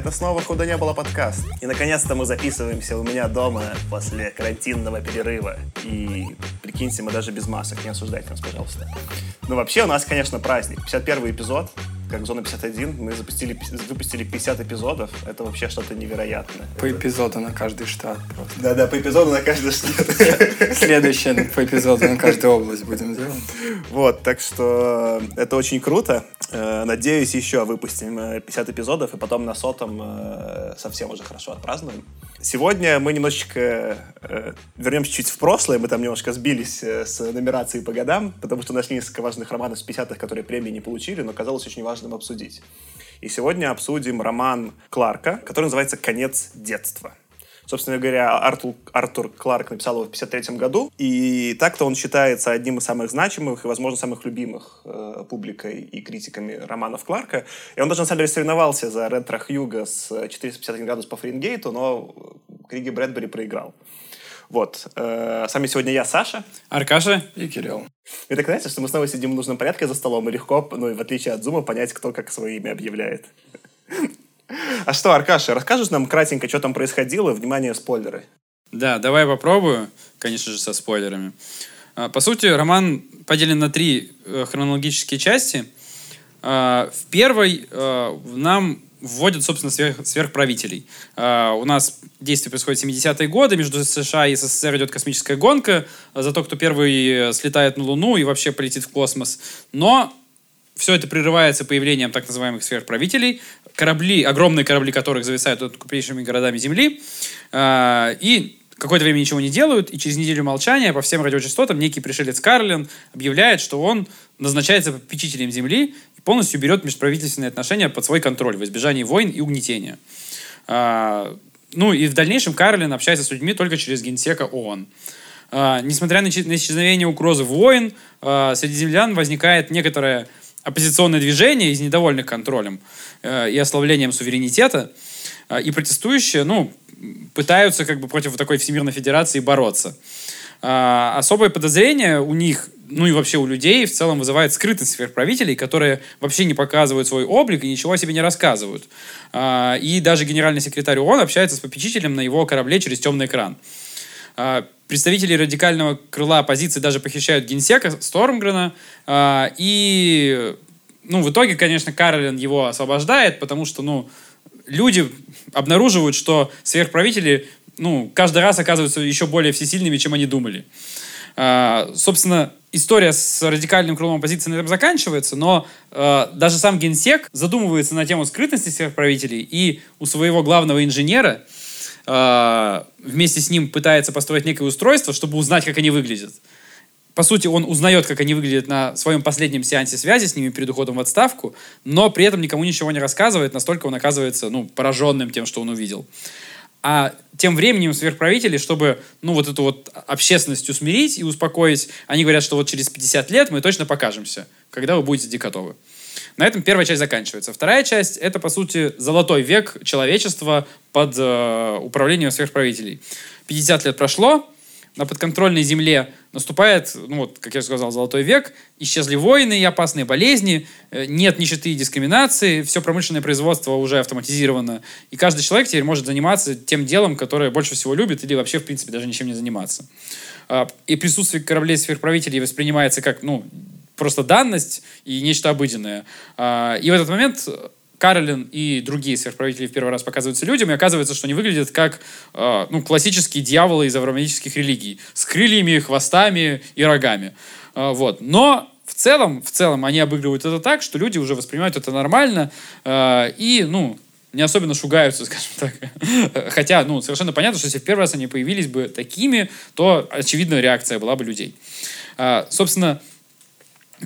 Это снова «Худо не было» подкаст. И наконец-то мы записываемся у меня дома после карантинного перерыва. И прикиньте, мы даже без масок, не осуждайте нас, пожалуйста. Ну, вообще, у нас, конечно, праздник. 51 эпизод, как «Зона 51». Мы запустили, выпустили 50 эпизодов. Это вообще что-то невероятное. По Это- эпизоду на каждый штат просто. Да-да, по эпизоду на каждый штат. Следующее по эпизоду на каждую область будем делать. Вот, так что это очень круто. Э, Надеюсь, еще выпустим э, 50 эпизодов, и потом на сотом э, совсем уже хорошо отпразднуем. Сегодня мы немножечко э, вернемся чуть в прошлое, мы там немножко сбились э, с нумерацией по годам, потому что нашли несколько важных романов с 50-х, которые премии не получили, но казалось очень важным обсудить. И сегодня обсудим роман Кларка, который называется «Конец детства». Собственно говоря, Артур, Артур Кларк написал его в 1953 году, и так-то он считается одним из самых значимых и, возможно, самых любимых э, публикой и критиками романов Кларка. И он даже, на самом деле, соревновался за Ретро Хьюга с 451 градус по Фаренгейту, но Криги Брэдбери проиграл. Вот. Э, с вами сегодня я, Саша. Аркаша? И Кирилл. Мне так нравится, что мы снова сидим в нужном порядке за столом, и легко, ну, и в отличие от Зума, понять, кто как свое имя объявляет. А что, Аркаша, расскажешь нам кратенько, что там происходило? Внимание, спойлеры. Да, давай попробую, конечно же, со спойлерами. А, По сути, роман поделен на три э, хронологические части. А, В первой э, нам вводят, собственно, сверх- сверхправителей. А, У нас действие происходит в 70-е годы, между США и СССР идет космическая гонка а, за то, кто первый э, слетает на Луну и вообще полетит в космос. Но все это прерывается появлением так называемых сверхправителей, корабли, огромные корабли которых зависают над крупнейшими городами Земли, а, и какое-то время ничего не делают, и через неделю молчания по всем радиочастотам некий пришелец Карлин объявляет, что он назначается попечителем Земли и полностью берет межправительственные отношения под свой контроль в избежании войн и угнетения. А, Ну и в дальнейшем Карлин общается с людьми только через генсека ООН. А, Несмотря на исчез- на исчезновение угрозы войн, а, среди землян возникает некоторое оппозиционное движение из недовольных контролем э, и ослаблением суверенитета, А, и протестующие, ну, пытаются как бы против такой Всемирной Федерации бороться. А, Особое подозрение у них, ну и вообще у людей в целом вызывает скрытность сверхправителей, которые вообще не показывают свой облик и ничего о себе не рассказывают. А, И даже генеральный секретарь ООН общается с попечителем на его корабле через темный экран. А, Представители радикального крыла оппозиции даже похищают генсека Стормгрена. а, И, ну, в итоге, конечно, Каролин его освобождает, потому что, ну, люди обнаруживают, что сверхправители, ну, каждый раз оказываются еще более всесильными, чем они думали. А, собственно, история с радикальным крылом оппозиции на этом заканчивается, но э, даже сам генсек задумывается на тему скрытности сверхправителей и у своего главного инженера э, вместе с ним пытается построить некое устройство, чтобы узнать, как они выглядят. По сути, он узнает, как они выглядят на своем последнем сеансе связи с ними перед уходом в отставку, но при этом никому ничего не рассказывает, настолько он оказывается ну, пораженным тем, что он увидел. А тем временем сверхправители, чтобы ну, вот эту вот общественность усмирить и успокоить, они говорят, что вот через 50 лет мы точно покажемся, когда вы будете готовы. На этом первая часть заканчивается. Вторая часть — это, по сути, золотой век человечества под э, управлением сверхправителей. 50 лет прошло, на подконтрольной земле наступает, ну вот, как я сказал, золотой век, исчезли войны и опасные болезни, э, нет нищеты и дискриминации, все промышленное производство уже автоматизировано, и каждый человек теперь может заниматься тем делом, которое больше всего любит, или вообще, в принципе, даже ничем не заниматься. А, И присутствие кораблей сверхправителей воспринимается как, ну, просто данность и нечто обыденное. А, И в этот момент Каролин и другие сверхправители в первый раз показываются людям, и оказывается, что они выглядят как э, ну, классические дьяволы из авраамических религий, с крыльями, хвостами и рогами. Э, вот. Но в целом, в целом они обыгрывают это так, что люди уже воспринимают это нормально и, ну, не особенно шугаются, скажем так. Хотя, ну, совершенно понятно, что если в первый раз они появились бы такими, то очевидная реакция была бы людей. А, собственно,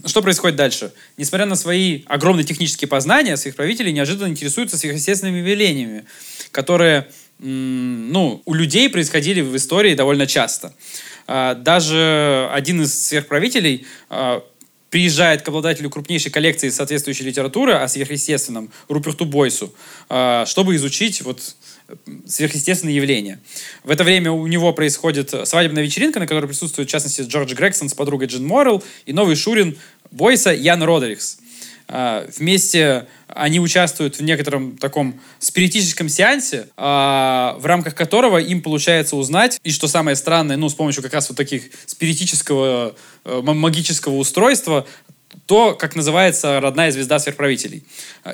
что происходит дальше? Несмотря на свои огромные технические познания, своих правителей неожиданно интересуются сверхъестественными явлениями, которые ну, у людей происходили в истории довольно часто. А, Даже один из сверхправителей а, приезжает к обладателю крупнейшей коллекции соответствующей литературы о сверхъестественном Руперту Бойсу, а, чтобы изучить вот сверхъестественные явления. В это время у него происходит свадебная вечеринка, на которой присутствует, в частности, Джордж Грегсон с подругой Джин Моррелл и новый Шурин Бойса Ян Родерикс. А, вместе они участвуют в некотором таком спиритическом сеансе, а, в рамках которого им получается узнать, и что самое странное, ну, с помощью как раз вот таких спиритического э, магического устройства, то, как называется родная звезда сверхправителей.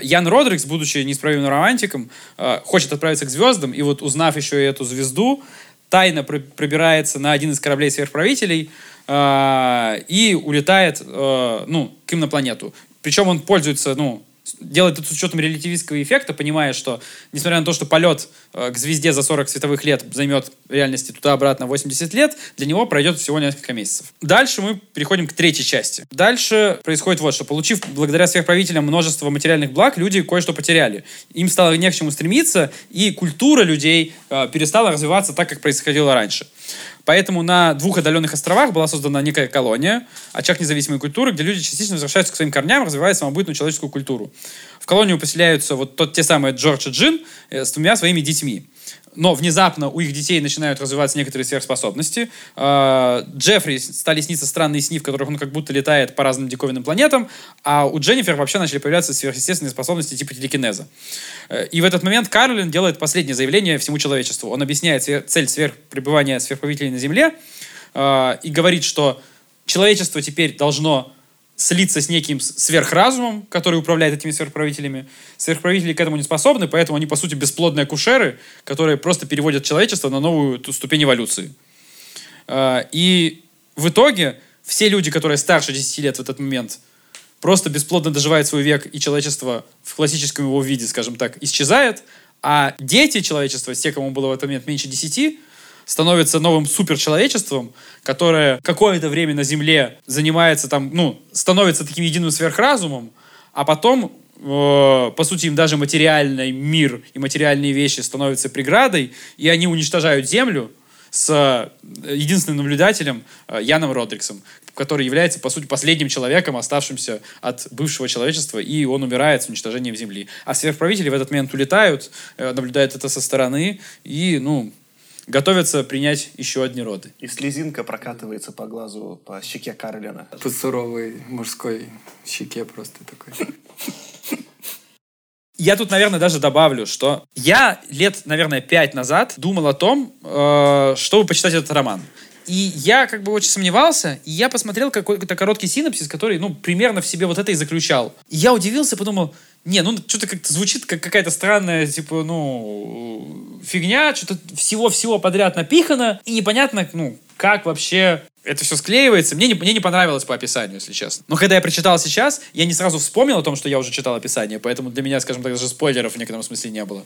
Ян Родрикс, будучи неисправимым романтиком, э, хочет отправиться к звездам, и вот узнав еще и эту звезду, тайно пробирается на один из кораблей сверхправителей э, и улетает ну, к им на планету. Причем он пользуется, ну, делает это с учетом релятивистского эффекта, понимая, что, несмотря на то, что полет э, к звезде за 40 световых лет займет в реальности туда-обратно 80 лет, для него пройдет всего несколько месяцев. Дальше мы переходим к третьей части. Дальше происходит вот что. Получив благодаря сверхправителям множество материальных благ, люди кое-что потеряли. Им стало не к чему стремиться, и культура людей э, перестала развиваться так, как происходило раньше. Поэтому на двух отдаленных островах была создана некая колония, очаг независимой культуры, где люди частично возвращаются к своим корням, развивая самобытную человеческую культуру. В колонию поселяются вот тот, те самые Джордж и Джин э, с двумя своими детьми но внезапно у их детей начинают развиваться некоторые сверхспособности. А, Джеффри стали сниться странные сны, в которых он как будто летает по разным диковинным планетам, а у Дженнифер вообще начали появляться сверхъестественные способности типа телекинеза. Э, и в этот момент Карлин делает последнее заявление всему человечеству. Он объясняет цель сверхпребывания сверхправителей на Земле а, и говорит, что человечество теперь должно слиться с неким сверхразумом, который управляет этими сверхправителями. Сверхправители к этому не способны, поэтому они, по сути, бесплодные акушеры, которые просто переводят человечество на новую ступень эволюции. А, и в итоге все люди, которые старше 10 лет в этот момент, просто бесплодно доживают свой век, и человечество в классическом его виде, скажем так, исчезает, а дети человечества, те, кому было в этот момент меньше 10, становится новым суперчеловечеством, которое какое-то время на Земле занимается там, ну, становится таким единым сверхразумом, а потом э, по сути, им даже материальный мир и материальные вещи становятся преградой, и они уничтожают Землю с э, единственным наблюдателем э, Яном Родриксом, который является, по сути, последним человеком, оставшимся от бывшего человечества, и он умирает с уничтожением Земли. А сверхправители в этот момент улетают, наблюдают это со стороны, и, ну, готовятся принять еще одни роды. И слезинка прокатывается по глазу, по щеке Карлина. По суровой мужской щеке просто такой. Я тут, наверное, даже добавлю, что я лет, наверное, пять назад думал о том, э, чтобы почитать этот роман. И я как бы очень сомневался, и я посмотрел какой-то короткий синопсис, который, ну, примерно в себе вот это и заключал. И я удивился, подумал, не, ну что-то как-то звучит как какая-то странная, типа, ну, фигня, что-то всего-всего подряд напихано, и непонятно, ну, как вообще это все склеивается. Мне не, мне не понравилось по описанию, если честно. Но когда я прочитал сейчас, я не сразу вспомнил о том, что я уже читал описание, поэтому для меня, скажем так, даже спойлеров в некотором смысле не было.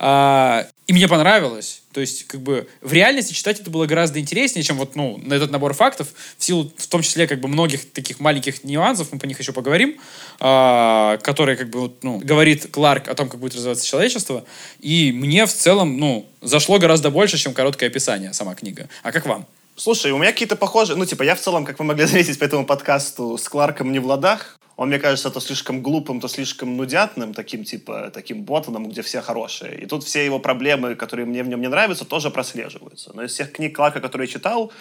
А, и мне понравилось. То есть, как бы, в реальности читать это было гораздо интереснее, чем вот, ну, на этот набор фактов, в силу, в том числе, как бы, многих таких маленьких нюансов, мы по них еще поговорим, а, которые, как бы, вот, ну, говорит Кларк о том, как будет развиваться человечество, и мне в целом, ну, зашло гораздо больше, чем короткое описание сама книга. А как вам? Слушай, у меня какие-то похожие... Ну, типа, я в целом, как вы могли заметить по этому подкасту, с Кларком не в ладах. Он, мне кажется, то слишком глупым, то слишком нудятным, таким, типа, таким ботаном, где все хорошие. И тут все его проблемы, которые мне в нем не нравятся, тоже прослеживаются. Но из всех книг Кларка, которые я читал,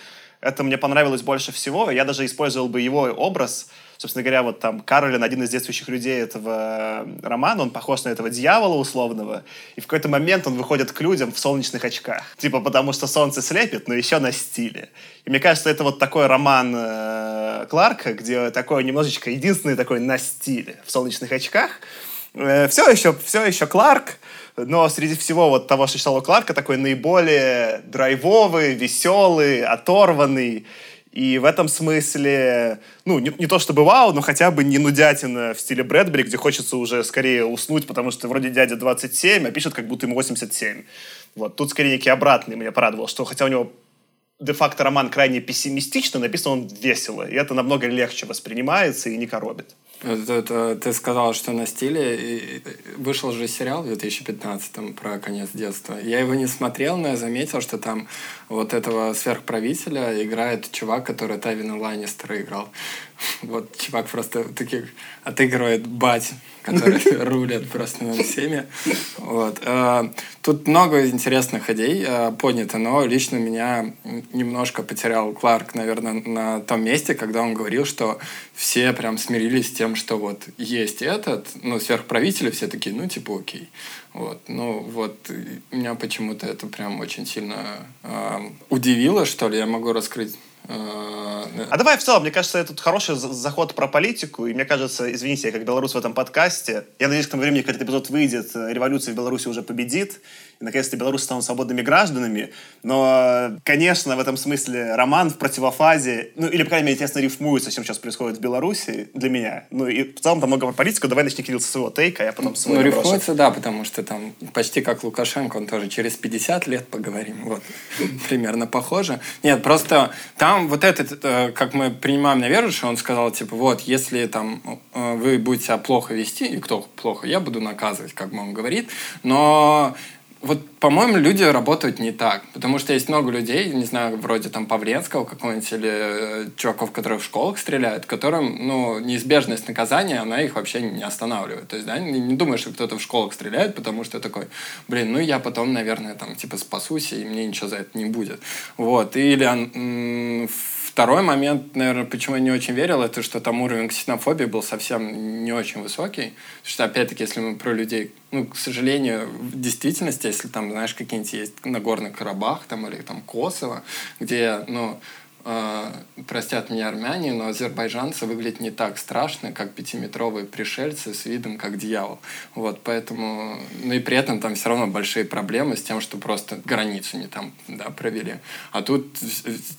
это мне понравилось больше всего. Я даже использовал бы его образ. Собственно говоря, вот там Каролин, один из действующих людей этого э, романа, он похож на этого дьявола условного. И в какой-то момент он выходит к людям в солнечных очках. Типа потому что солнце слепит, но еще на стиле. И мне кажется, это вот такой роман э, Кларка, где такой немножечко единственный такой на стиле в солнечных очках. Э, все еще, все еще Кларк, но среди всего вот того, что читал у Кларка, такой наиболее драйвовый, веселый, оторванный. И в этом смысле, ну, не, не то чтобы вау, но хотя бы не нудятина в стиле Брэдбери, где хочется уже скорее уснуть, потому что вроде дядя 27, а пишет, как будто ему 87. Вот, тут скорее некий обратный меня порадовал, что хотя у него де-факто роман крайне пессимистично, написан он весело, и это намного легче воспринимается и не коробит. Это, это, ты сказал, что на стиле. И вышел же сериал в 2015 про конец детства. Я его не смотрел, но я заметил, что там вот этого сверхправителя играет чувак, который Тавина Ланнистера играл. Вот чувак просто таких отыгрывает бать которые рулят просто над всеми. Вот. Э, тут много интересных идей э, поднято, но лично меня немножко потерял Кларк, наверное, на том месте, когда он говорил, что все прям смирились с тем, что вот есть этот, ну, сверхправители, все такие, ну, типа, окей. Вот. Ну, вот меня почему-то это прям очень сильно э, удивило, что ли. Я могу раскрыть а, а давай в целом, мне кажется, это хороший заход про политику, и мне кажется, извините, я как белорус в этом подкасте, я надеюсь, к тому времени, когда этот эпизод выйдет, э, революция в Беларуси уже победит, и наконец-то белорусы станут свободными гражданами, но, конечно, в этом смысле роман в противофазе, ну, или, по крайней мере, тесно рифмуется с чем сейчас происходит в Беларуси для меня. Ну, и в целом там много про политику, давай начни, Кирилл, со своего тейка, а я потом свой Ну, рифмуется, да, потому что там почти как Лукашенко, он тоже через 50 лет поговорим, вот, примерно похоже. Нет, просто там вот этот, э, как мы принимаем на веру, что он сказал, типа, вот, если там э, вы будете себя плохо вести, и кто плохо, я буду наказывать, как он говорит, но вот, по-моему, люди работают не так. Потому что есть много людей, не знаю, вроде там Павленского какого-нибудь или э, чуваков, которые в школах стреляют, которым, ну, неизбежность наказания, она их вообще не останавливает. То есть, да, не, не думаешь, что кто-то в школах стреляет, потому что такой, блин, ну, я потом, наверное, там, типа, спасусь, и мне ничего за это не будет. Вот. Или м- Второй момент, наверное, почему я не очень верил, это что там уровень ксенофобии был совсем не очень высокий. Потому что, опять-таки, если мы про людей, ну, к сожалению, в действительности, если там, знаешь, какие-нибудь есть Нагорный Карабах там, или там Косово, где, ну, э, простят меня армяне, но азербайджанцы выглядят не так страшно, как пятиметровые пришельцы с видом как дьявол. Вот, поэтому, ну и при этом там все равно большие проблемы с тем, что просто границу не там да, провели. А тут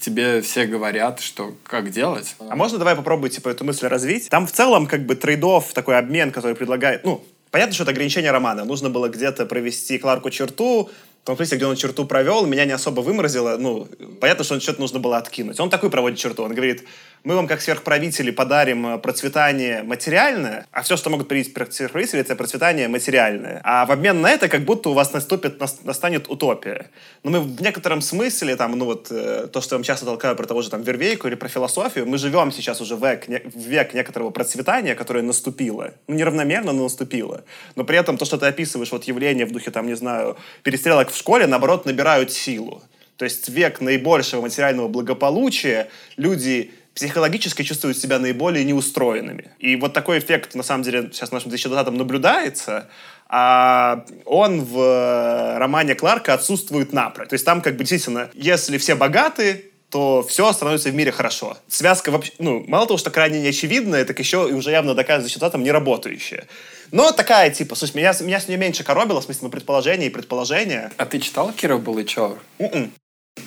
тебе все говорят, что как делать. А можно давай попробуй типа эту мысль развить? Там в целом как бы трейдов, такой обмен, который предлагает, ну, Понятно, что это ограничение романа. Нужно было где-то провести Кларку черту, в том смысле, где он черту провел, меня не особо выморозило. Ну, понятно, что что-то нужно было откинуть. Он такой проводит черту. Он говорит, мы вам, как сверхправители, подарим э, процветание материальное, а все, что могут привить сверхправители, это процветание материальное. А в обмен на это, как будто у вас наступит, настанет утопия. Но мы в некотором смысле, там, ну вот, э, то, что я вам часто толкаю про того же там Вервейку или про философию, мы живем сейчас уже в век, в век некоторого процветания, которое наступило. Ну, неравномерно, но наступило. Но при этом то, что ты описываешь, вот явление в духе, там, не знаю, перестрелок в школе, наоборот, набирают силу. То есть век наибольшего материального благополучия люди психологически чувствуют себя наиболее неустроенными. И вот такой эффект, на самом деле, сейчас в нашем 2020 наблюдается, а он в романе Кларка отсутствует напрочь. То есть там как бы действительно, если все богаты, то все становится в мире хорошо. Связка вообще, ну, мало того, что крайне неочевидная, так еще и уже явно доказано результатом не работающая. Но такая, типа, слушай, меня, меня с нее меньше коробило, в смысле, предположения и предположения. А ты читал Кира Булычева? Mm-mm.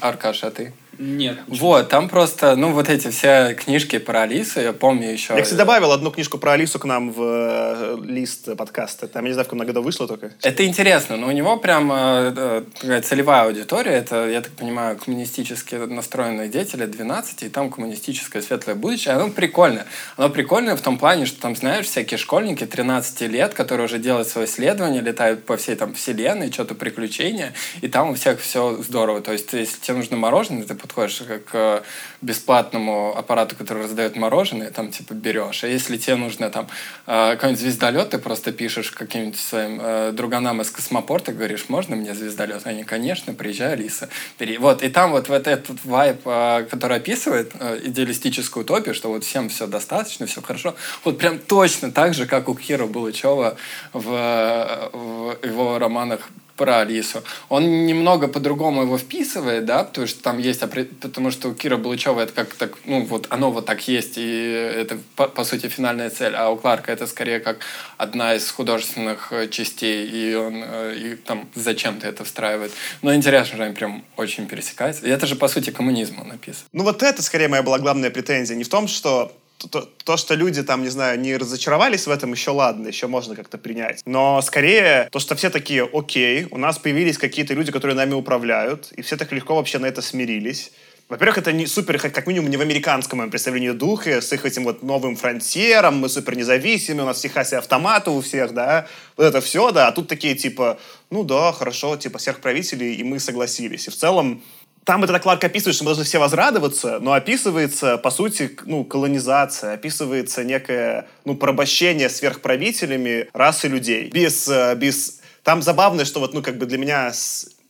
Аркаш, а ты? Нет. Вот, там просто, ну, вот эти все книжки про Алису, я помню еще... Я, кстати, добавил одну книжку про Алису к нам в э, лист подкаста. Там, я не знаю, в каком году вышло только. Это интересно, но у него прям э, э, целевая аудитория, это, я так понимаю, коммунистически настроенные дети лет 12, и там коммунистическое светлое будущее. Оно прикольное. Оно прикольное в том плане, что там, знаешь, всякие школьники 13 лет, которые уже делают свое исследование, летают по всей там вселенной, что-то приключения, и там у всех все здорово. То есть, если тебе нужно мороженое, ты подходишь к бесплатному аппарату, который раздает мороженое, там типа берешь. А если тебе нужно там э, какой-нибудь звездолет, ты просто пишешь каким-нибудь своим э, друганам из космопорта, говоришь, можно мне звездолет? Они, конечно, приезжай, Алиса, бери. Вот, и там вот, вот этот вайп, э, который описывает идеалистическую утопию, что вот всем все достаточно, все хорошо, вот прям точно так же, как у Кира Булычева в, в его романах про Алису. Он немного по-другому его вписывает, да, потому что там есть, потому что у Кира Булычева это как так, ну вот оно вот так есть, и это по, по сути финальная цель, а у Кларка это скорее как одна из художественных э, частей, и он э, и там зачем-то это встраивает. Но интересно, что они прям очень пересекаются. И это же по сути коммунизм он написан. Ну вот это скорее моя была главная претензия, не в том, что то, то, что люди там, не знаю, не разочаровались в этом, еще ладно, еще можно как-то принять. Но скорее то, что все такие, окей, у нас появились какие-то люди, которые нами управляют, и все так легко вообще на это смирились. Во-первых, это не супер, как минимум, не в американском моем представлении духа, с их этим вот новым фронтиром, мы супер независимы, у нас в Техасе автоматы у всех, да, вот это все, да, а тут такие типа, ну да, хорошо, типа сверхправители, и мы согласились. И в целом там это Кларк описывает, что мы должны все возрадоваться, но описывается, по сути, ну, колонизация, описывается некое, ну, порабощение сверхправителями расы людей. Без, э, без... Там забавно, что вот, ну, как бы для меня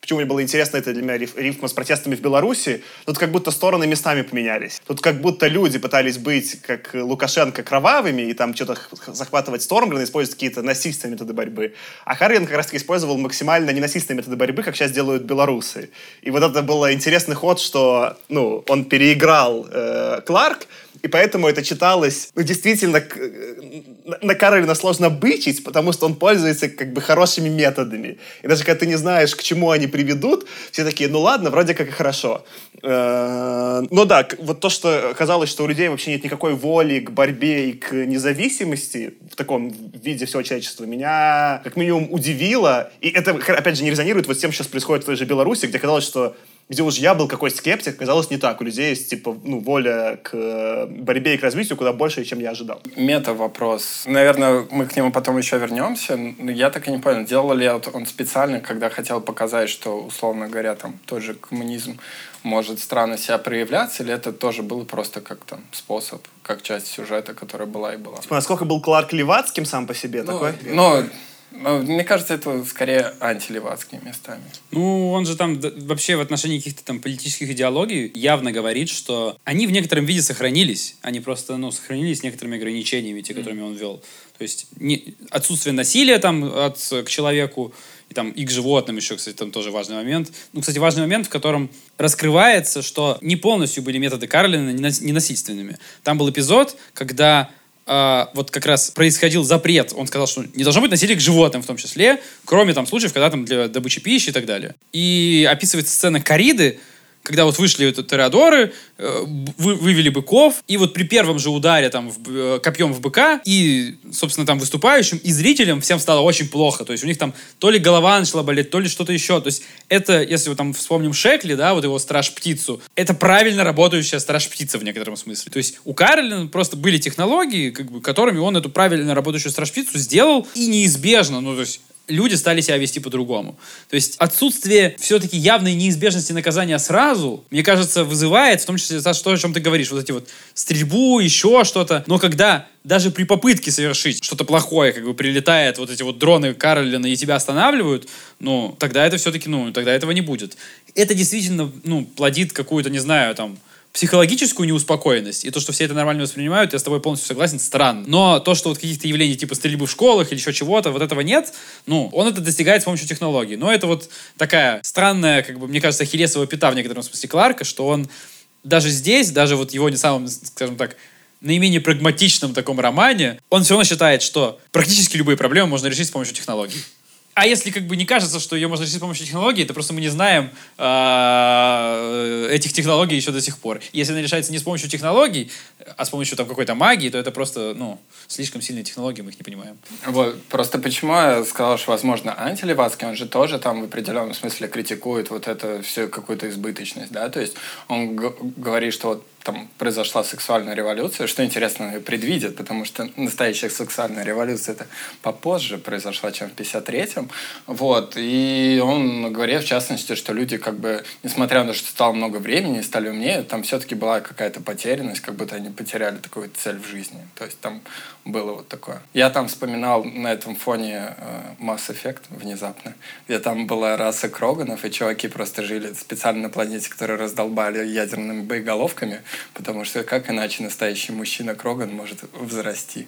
Почему мне было интересно, это для меня риф, рифма с протестами в Беларуси. Тут как будто стороны местами поменялись. Тут как будто люди пытались быть, как Лукашенко, кровавыми и там что-то захватывать Стормгрена, использовать какие-то насильственные методы борьбы. А Харрин как раз-таки использовал максимально ненасильственные методы борьбы, как сейчас делают белорусы. И вот это был интересный ход, что ну, он переиграл э, Кларк, и поэтому это читалось, ну, действительно, э, на Каролина сложно бычить, потому что он пользуется как бы хорошими методами. И даже когда ты не знаешь, к чему они приведут, все такие, ну ладно, вроде как и хорошо. Э, но да, вот то, что казалось, что у людей вообще нет никакой воли к борьбе и к независимости в таком виде всего человечества, меня как минимум удивило. И это, опять же, не резонирует вот с тем, что сейчас происходит в той же Беларуси, где казалось, что где уж я был какой скептик, казалось не так. У людей есть, типа, ну, воля к э, борьбе и к развитию куда больше, чем я ожидал. Мета-вопрос. Наверное, мы к нему потом еще вернемся. Но я так и не понял, делал ли он специально, когда хотел показать, что, условно говоря, там тот же коммунизм может странно себя проявляться, или это тоже был просто как там способ, как часть сюжета, которая была и была? Типа, насколько был Кларк Левацким сам по себе ну, такой? Ну, мне кажется, это скорее антилевацкие местами. Ну, он же там вообще в отношении каких-то там политических идеологий явно говорит, что они в некотором виде сохранились. Они просто, ну, сохранились с некоторыми ограничениями, те, которыми он вел. То есть не, отсутствие насилия там от, к человеку, и там и к животным еще, кстати, там тоже важный момент. Ну, кстати, важный момент, в котором раскрывается, что не полностью были методы Карлина ненасильственными. Там был эпизод, когда э, вот как раз происходил запрет. Он сказал, что не должно быть насилия к животным в том числе, кроме там случаев, когда там для добычи пищи и так далее. И описывается сцена кориды, когда вот вышли вот тореадоры, э, вы, вывели быков, и вот при первом же ударе там в, э, копьем в быка, и, собственно, там выступающим, и зрителям всем стало очень плохо. То есть у них там то ли голова начала болеть, то ли что-то еще. То есть это, если вы там вспомним Шекли, да, вот его страж-птицу, это правильно работающая страж-птица в некотором смысле. То есть у Карлина просто были технологии, как бы, которыми он эту правильно работающую страж-птицу сделал, и неизбежно, ну, то есть люди стали себя вести по-другому. То есть отсутствие все-таки явной неизбежности наказания сразу, мне кажется, вызывает, в том числе то, о чем ты говоришь, вот эти вот стрельбу, еще что-то. Но когда даже при попытке совершить что-то плохое, как бы прилетает вот эти вот дроны Каролина и тебя останавливают, ну, тогда это все-таки, ну, тогда этого не будет. Это действительно, ну, плодит какую-то, не знаю, там, психологическую неуспокоенность и то, что все это нормально воспринимают, я с тобой полностью согласен, странно. Но то, что вот каких-то явлений типа стрельбы в школах или еще чего-то, вот этого нет, ну, он это достигает с помощью технологий. Но это вот такая странная, как бы, мне кажется, хилесова пята в некотором смысле Кларка, что он даже здесь, даже вот его не самым, скажем так, наименее прагматичном таком романе, он все равно считает, что практически любые проблемы можно решить с помощью технологий. А если как бы не кажется, что ее можно решить с помощью технологий, то просто мы не знаем э, этих технологий еще до сих пор. Если она решается не с помощью технологий, а с помощью там какой-то магии, то это просто, ну, слишком сильные технологии, мы их не понимаем. Вот, просто почему я сказал, что, возможно, антилевацкий, он же тоже там в определенном смысле критикует вот это все какую-то избыточность, да, то есть он говорит, что вот там произошла сексуальная революция, что интересно, предвидят, потому что настоящая сексуальная революция это попозже произошла, чем в 53-м. Вот. И он говорит, в частности, что люди как бы, несмотря на то, что стало много времени, стали умнее, там все-таки была какая-то потерянность, как будто они потеряли такую цель в жизни. То есть там было вот такое. Я там вспоминал на этом фоне э, Mass Effect внезапно, где там была раса Кроганов, и чуваки просто жили специально на планете, которые раздолбали ядерными боеголовками, потому что как иначе настоящий мужчина Кроган может взрасти.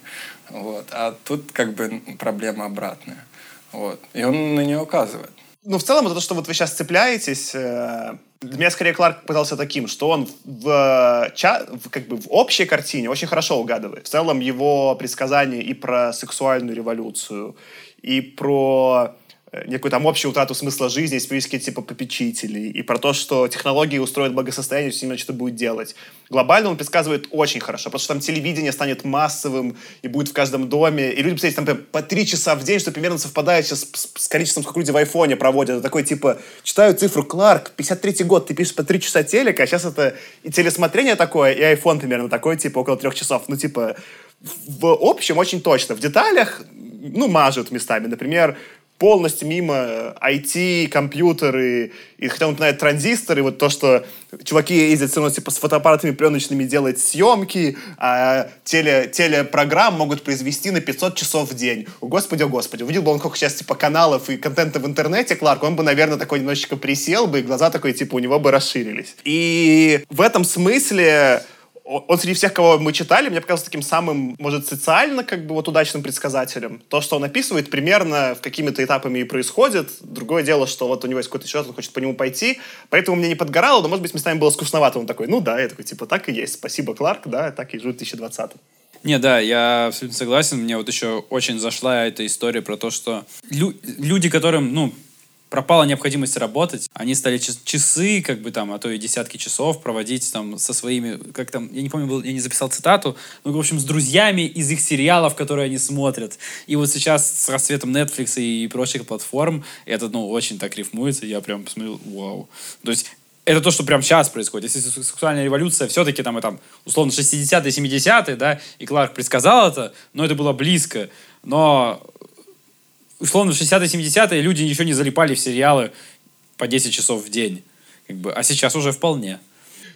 Вот. А тут как бы проблема обратная. Вот. И он на нее указывает. Ну, в целом, это то, что вот вы сейчас цепляетесь, э, для меня скорее Кларк показался таким, что он в, ча, в, как бы в общей картине очень хорошо угадывает. В целом его предсказания и про сексуальную революцию, и про Э, некую там общую утрату смысла жизни, списки типа попечителей, и про то, что технологии устроят благосостояние, все именно что будет делать. Глобально он предсказывает очень хорошо, потому что там телевидение станет массовым и будет в каждом доме, и люди, представляете, там по три часа в день, что примерно совпадает сейчас с, с количеством, сколько люди в айфоне проводят. Это такой, типа, читаю цифру, Кларк, 53-й год, ты пишешь по три часа телека, а сейчас это и телесмотрение такое, и айфон примерно такой, типа, около трех часов. Ну, типа, в общем, очень точно. В деталях, ну, мажут местами. Например, полностью мимо IT, компьютеры, и хотя он напоминает транзисторы, вот то, что чуваки ездят все равно типа с фотоаппаратами пленочными делать съемки, а теле, телепрограмм могут произвести на 500 часов в день. О, господи, о, господи. Увидел бы он сколько сейчас типа каналов и контента в интернете, Кларк, он бы, наверное, такой немножечко присел бы, и глаза такой, типа, у него бы расширились. И в этом смысле он среди всех, кого мы читали, мне показался таким самым, может, социально как бы вот удачным предсказателем. То, что он описывает, примерно в какими-то этапами и происходит. Другое дело, что вот у него есть какой-то счет, он хочет по нему пойти. Поэтому мне не подгорало, но, может быть, местами было скучновато. Он такой, ну да, я такой, типа, так и есть. Спасибо, Кларк, да, так и живет в 2020 не, да, я абсолютно согласен. Мне вот еще очень зашла эта история про то, что лю- люди, которым, ну, пропала необходимость работать, они стали часы, как бы там, а то и десятки часов проводить там со своими, как там, я не помню, был, я не записал цитату, но, в общем, с друзьями из их сериалов, которые они смотрят. И вот сейчас с расцветом Netflix и прочих платформ это, ну, очень так рифмуется, я прям посмотрел, вау. То есть это то, что прямо сейчас происходит. Если сексуальная революция все-таки там, и, там условно, 60-е, 70-е, да, и Кларк предсказал это, но это было близко. Но условно, в 60-70-е люди еще не залипали в сериалы по 10 часов в день. Как бы, а сейчас уже вполне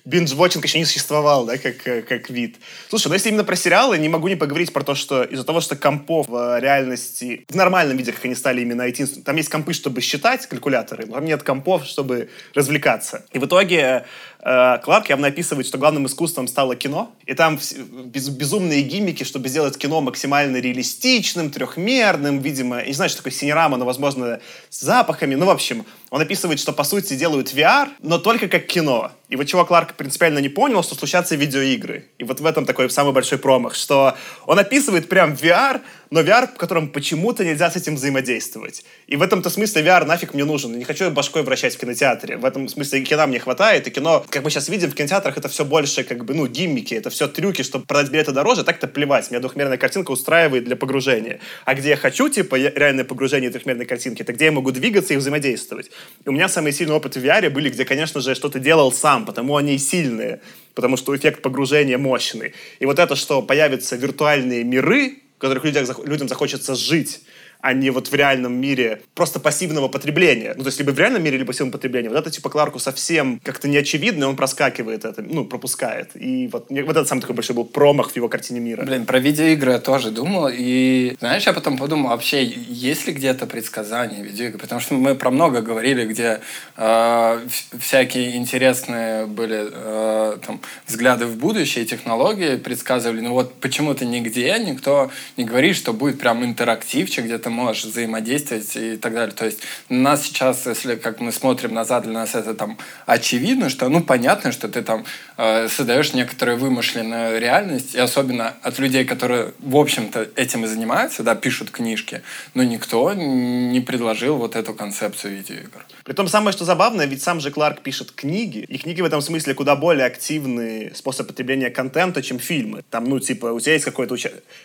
биндж-вотчинг еще не существовал, да, как, э, как вид. Слушай, ну если именно про сериалы, не могу не поговорить про то, что из-за того, что компов в реальности, в нормальном виде, как они стали именно IT, там есть компы, чтобы считать, калькуляторы, но там нет компов, чтобы развлекаться. И в итоге э, Кларк явно описывает, что главным искусством стало кино, и там без, безумные гиммики, чтобы сделать кино максимально реалистичным, трехмерным, видимо, не знаю, что такое синерама, но, возможно, с запахами, ну, в общем, он описывает, что, по сути, делают VR, но только как кино. И вот чего Кларк принципиально не понял, что случатся видеоигры. И вот в этом такой самый большой промах, что он описывает прям VR, но VR, в котором почему-то нельзя с этим взаимодействовать. И в этом-то смысле VR нафиг мне нужен. Не хочу башкой вращать в кинотеатре. В этом смысле кино мне хватает, и кино, как мы сейчас видим, в кинотеатрах это все больше как бы, ну, гиммики, это все трюки, чтобы продать билеты дороже, так-то плевать. Меня двухмерная картинка устраивает для погружения. А где я хочу, типа, реальное погружение трехмерной картинки, это где я могу двигаться и взаимодействовать. И у меня самые сильные опыты в VR были, где, конечно же, что-то делал сам, потому они сильные потому что эффект погружения мощный. И вот это, что появятся виртуальные миры, которых людям, людям захочется жить, а не вот в реальном мире просто пассивного потребления. Ну, то есть либо в реальном мире, либо пассивного потребления. Вот это типа Кларку совсем как-то не очевидно, и он проскакивает это, ну, пропускает. И вот, вот это самый такой большой был промах в его картине мира. Блин, про видеоигры я тоже думал, и знаешь, я потом подумал, вообще, есть ли где-то предсказания видеоигр? Потому что мы про много говорили, где э, всякие интересные были э, там, взгляды в будущее, технологии предсказывали, ну вот почему-то нигде никто не говорит, что будет прям интерактивчик, где-то можешь взаимодействовать и так далее. То есть нас сейчас, если как мы смотрим назад, для нас это там очевидно, что, ну, понятно, что ты там э, создаешь некоторую вымышленную реальность, и особенно от людей, которые, в общем-то, этим и занимаются, да, пишут книжки, но никто не предложил вот эту концепцию видеоигр. Притом самое, что забавное, ведь сам же Кларк пишет книги, и книги в этом смысле куда более активный способ потребления контента, чем фильмы. Там, ну, типа, у тебя есть какой-то...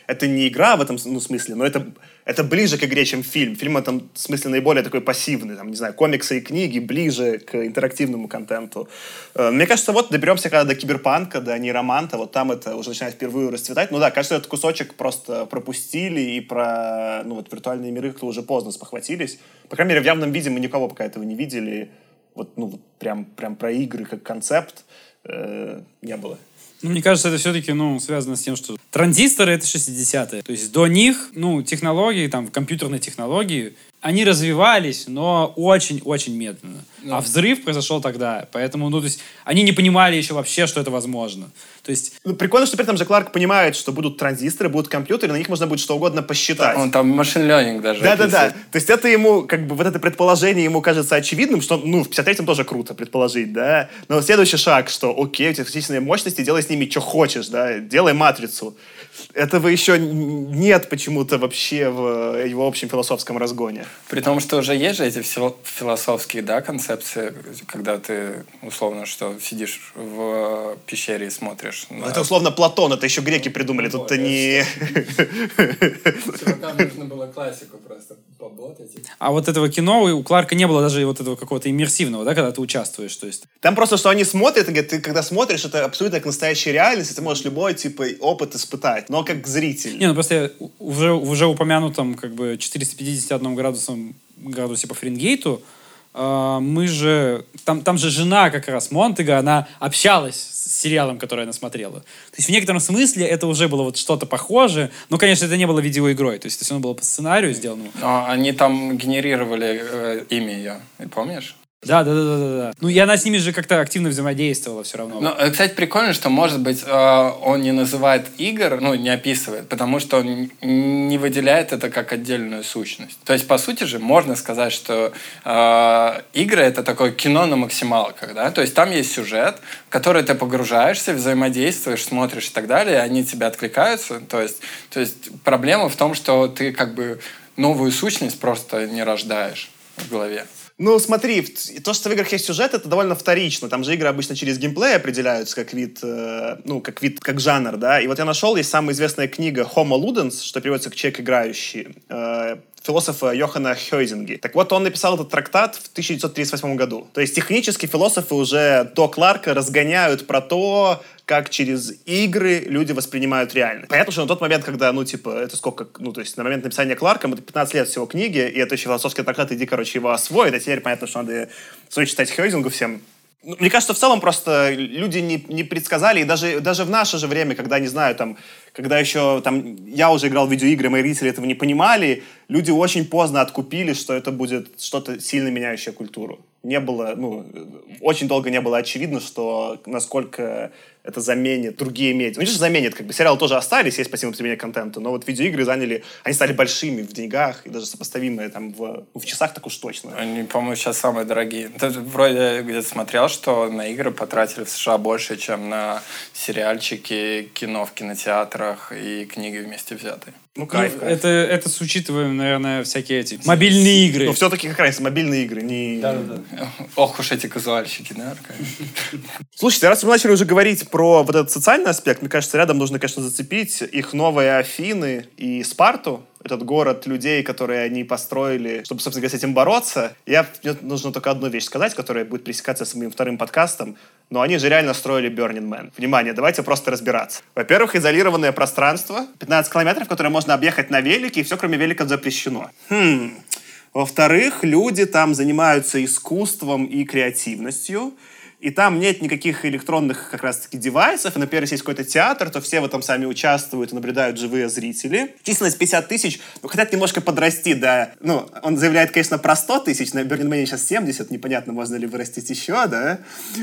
Это не игра в этом ну, смысле, но это, это ближе к игре, чем фильм. Фильм в этом смысле наиболее такой пассивный. Там, не знаю, комиксы и книги ближе к интерактивному контенту. Э, мне кажется, вот доберемся когда до киберпанка, до нейроманта, вот там это уже начинает впервые расцветать. Ну да, кажется, этот кусочек просто пропустили, и про ну, вот, виртуальные миры кто уже поздно спохватились. По крайней мере, в явном виде мы никого пока этого не видели. Вот, ну, прям, прям про игры как концепт э, не было. Ну, мне кажется, это все-таки, ну, связано с тем, что транзисторы — это 60-е. То есть до них, ну, технологии, там, компьютерные технологии, они развивались, но очень-очень медленно. Ну. А взрыв произошел тогда. Поэтому, ну, то есть, они не понимали еще вообще, что это возможно. То есть... Ну, прикольно, что при этом же Кларк понимает, что будут транзисторы, будут компьютеры, на них можно будет что угодно посчитать. он там машин ленинг даже Да-да-да. То есть это ему, как бы, вот это предположение ему кажется очевидным, что, ну, в 53-м тоже круто предположить, да. Но следующий шаг, что, окей, у тебя физические мощности, делай с ними что хочешь, да, делай матрицу. Этого еще нет почему-то вообще в его общем философском разгоне. При том, что уже есть же эти философские, да, концепции, когда ты, условно, что сидишь в пещере и смотришь. На... Это условно Платон, это еще греки придумали, тут-то не... Чувакам нужно было классику просто поботать. А вот этого кино у Кларка не было даже вот этого какого-то иммерсивного, да, когда ты участвуешь, то есть... Там просто, что они смотрят, ты когда смотришь, это абсолютно как настоящая реальность, ты можешь любой, типа, опыт испытать, но как зритель. Не, ну просто уже, уже упомянутым как бы 451 градусом градусе по Фаренгейту, э, мы же... Там, там же жена как раз Монтега, она общалась с сериалом, который она смотрела. То есть в некотором смысле это уже было вот что-то похожее, но, конечно, это не было видеоигрой, то есть, то есть оно было по сценарию сделано. Но они там генерировали э, имя ее, помнишь? Да, да, да, да, да. Ну и она с ними же как-то активно взаимодействовала все равно. Ну, э, кстати, прикольно, что, может быть, э, он не называет игр, ну, не описывает, потому что он не выделяет это как отдельную сущность. То есть, по сути же, можно сказать, что э, игры — это такое кино на максималках, да? То есть, там есть сюжет, в который ты погружаешься, взаимодействуешь, смотришь и так далее, и они тебе откликаются. То есть, то есть, проблема в том, что ты как бы новую сущность просто не рождаешь в голове. Ну, смотри, то, что в играх есть сюжет, это довольно вторично. Там же игры обычно через геймплей определяются как вид, э, ну, как вид, как жанр, да. И вот я нашел, есть самая известная книга Homo Ludens, что переводится к «Человек играющий», э, философа Йохана Хёйзинги. Так вот, он написал этот трактат в 1938 году. То есть технически философы уже до Кларка разгоняют про то, как через игры люди воспринимают реальность. Понятно, что на тот момент, когда, ну, типа, это сколько, ну, то есть на момент написания Кларком, это 15 лет всего книги, и это еще философский трактат, иди, короче, его освоить, а теперь понятно, что надо свой читать Хейзингу всем. Ну, мне кажется, в целом просто люди не, не предсказали, и даже, даже в наше же время, когда, не знаю, там, когда еще там я уже играл в видеоигры, мои родители этого не понимали, люди очень поздно откупили, что это будет что-то сильно меняющее культуру. Не было, ну, очень долго не было очевидно, что насколько это заменит другие медиа. Ну, что заменит, как бы сериалы тоже остались, есть пассивное потребление контента, но вот видеоигры заняли, они стали большими в деньгах и даже сопоставимые там в, в часах так уж точно. Они, по-моему, сейчас самые дорогие. Ты вроде где-то смотрел, что на игры потратили в США больше, чем на сериальчики, кино в кинотеатрах и книги вместе взятые. Ну, кайф, ну, кайф. Это, это с учитываем, наверное, всякие эти мобильные игры. Ну, все-таки как раз мобильные игры, не... Да, да, да. Ох уж эти казуальщики, да, Слушайте, раз мы начали уже говорить про вот этот социальный аспект, мне кажется, рядом нужно, конечно, зацепить их новые Афины и Спарту, этот город людей, которые они построили, чтобы, собственно говоря, с этим бороться. Я, мне нужно только одну вещь сказать, которая будет пересекаться с моим вторым подкастом. Но они же реально строили Burning Man. Внимание, давайте просто разбираться. Во-первых, изолированное пространство, 15 километров, которое можно объехать на велике, и все, кроме велика, запрещено. Хм. Во-вторых, люди там занимаются искусством и креативностью и там нет никаких электронных как раз-таки девайсов, и, например, если есть какой-то театр, то все в этом сами участвуют и наблюдают живые зрители. Численность 50 тысяч, ну, хотят немножко подрасти, да, ну, он заявляет, конечно, про 100 тысяч, на Man сейчас 70, непонятно, можно ли вырастить еще, да,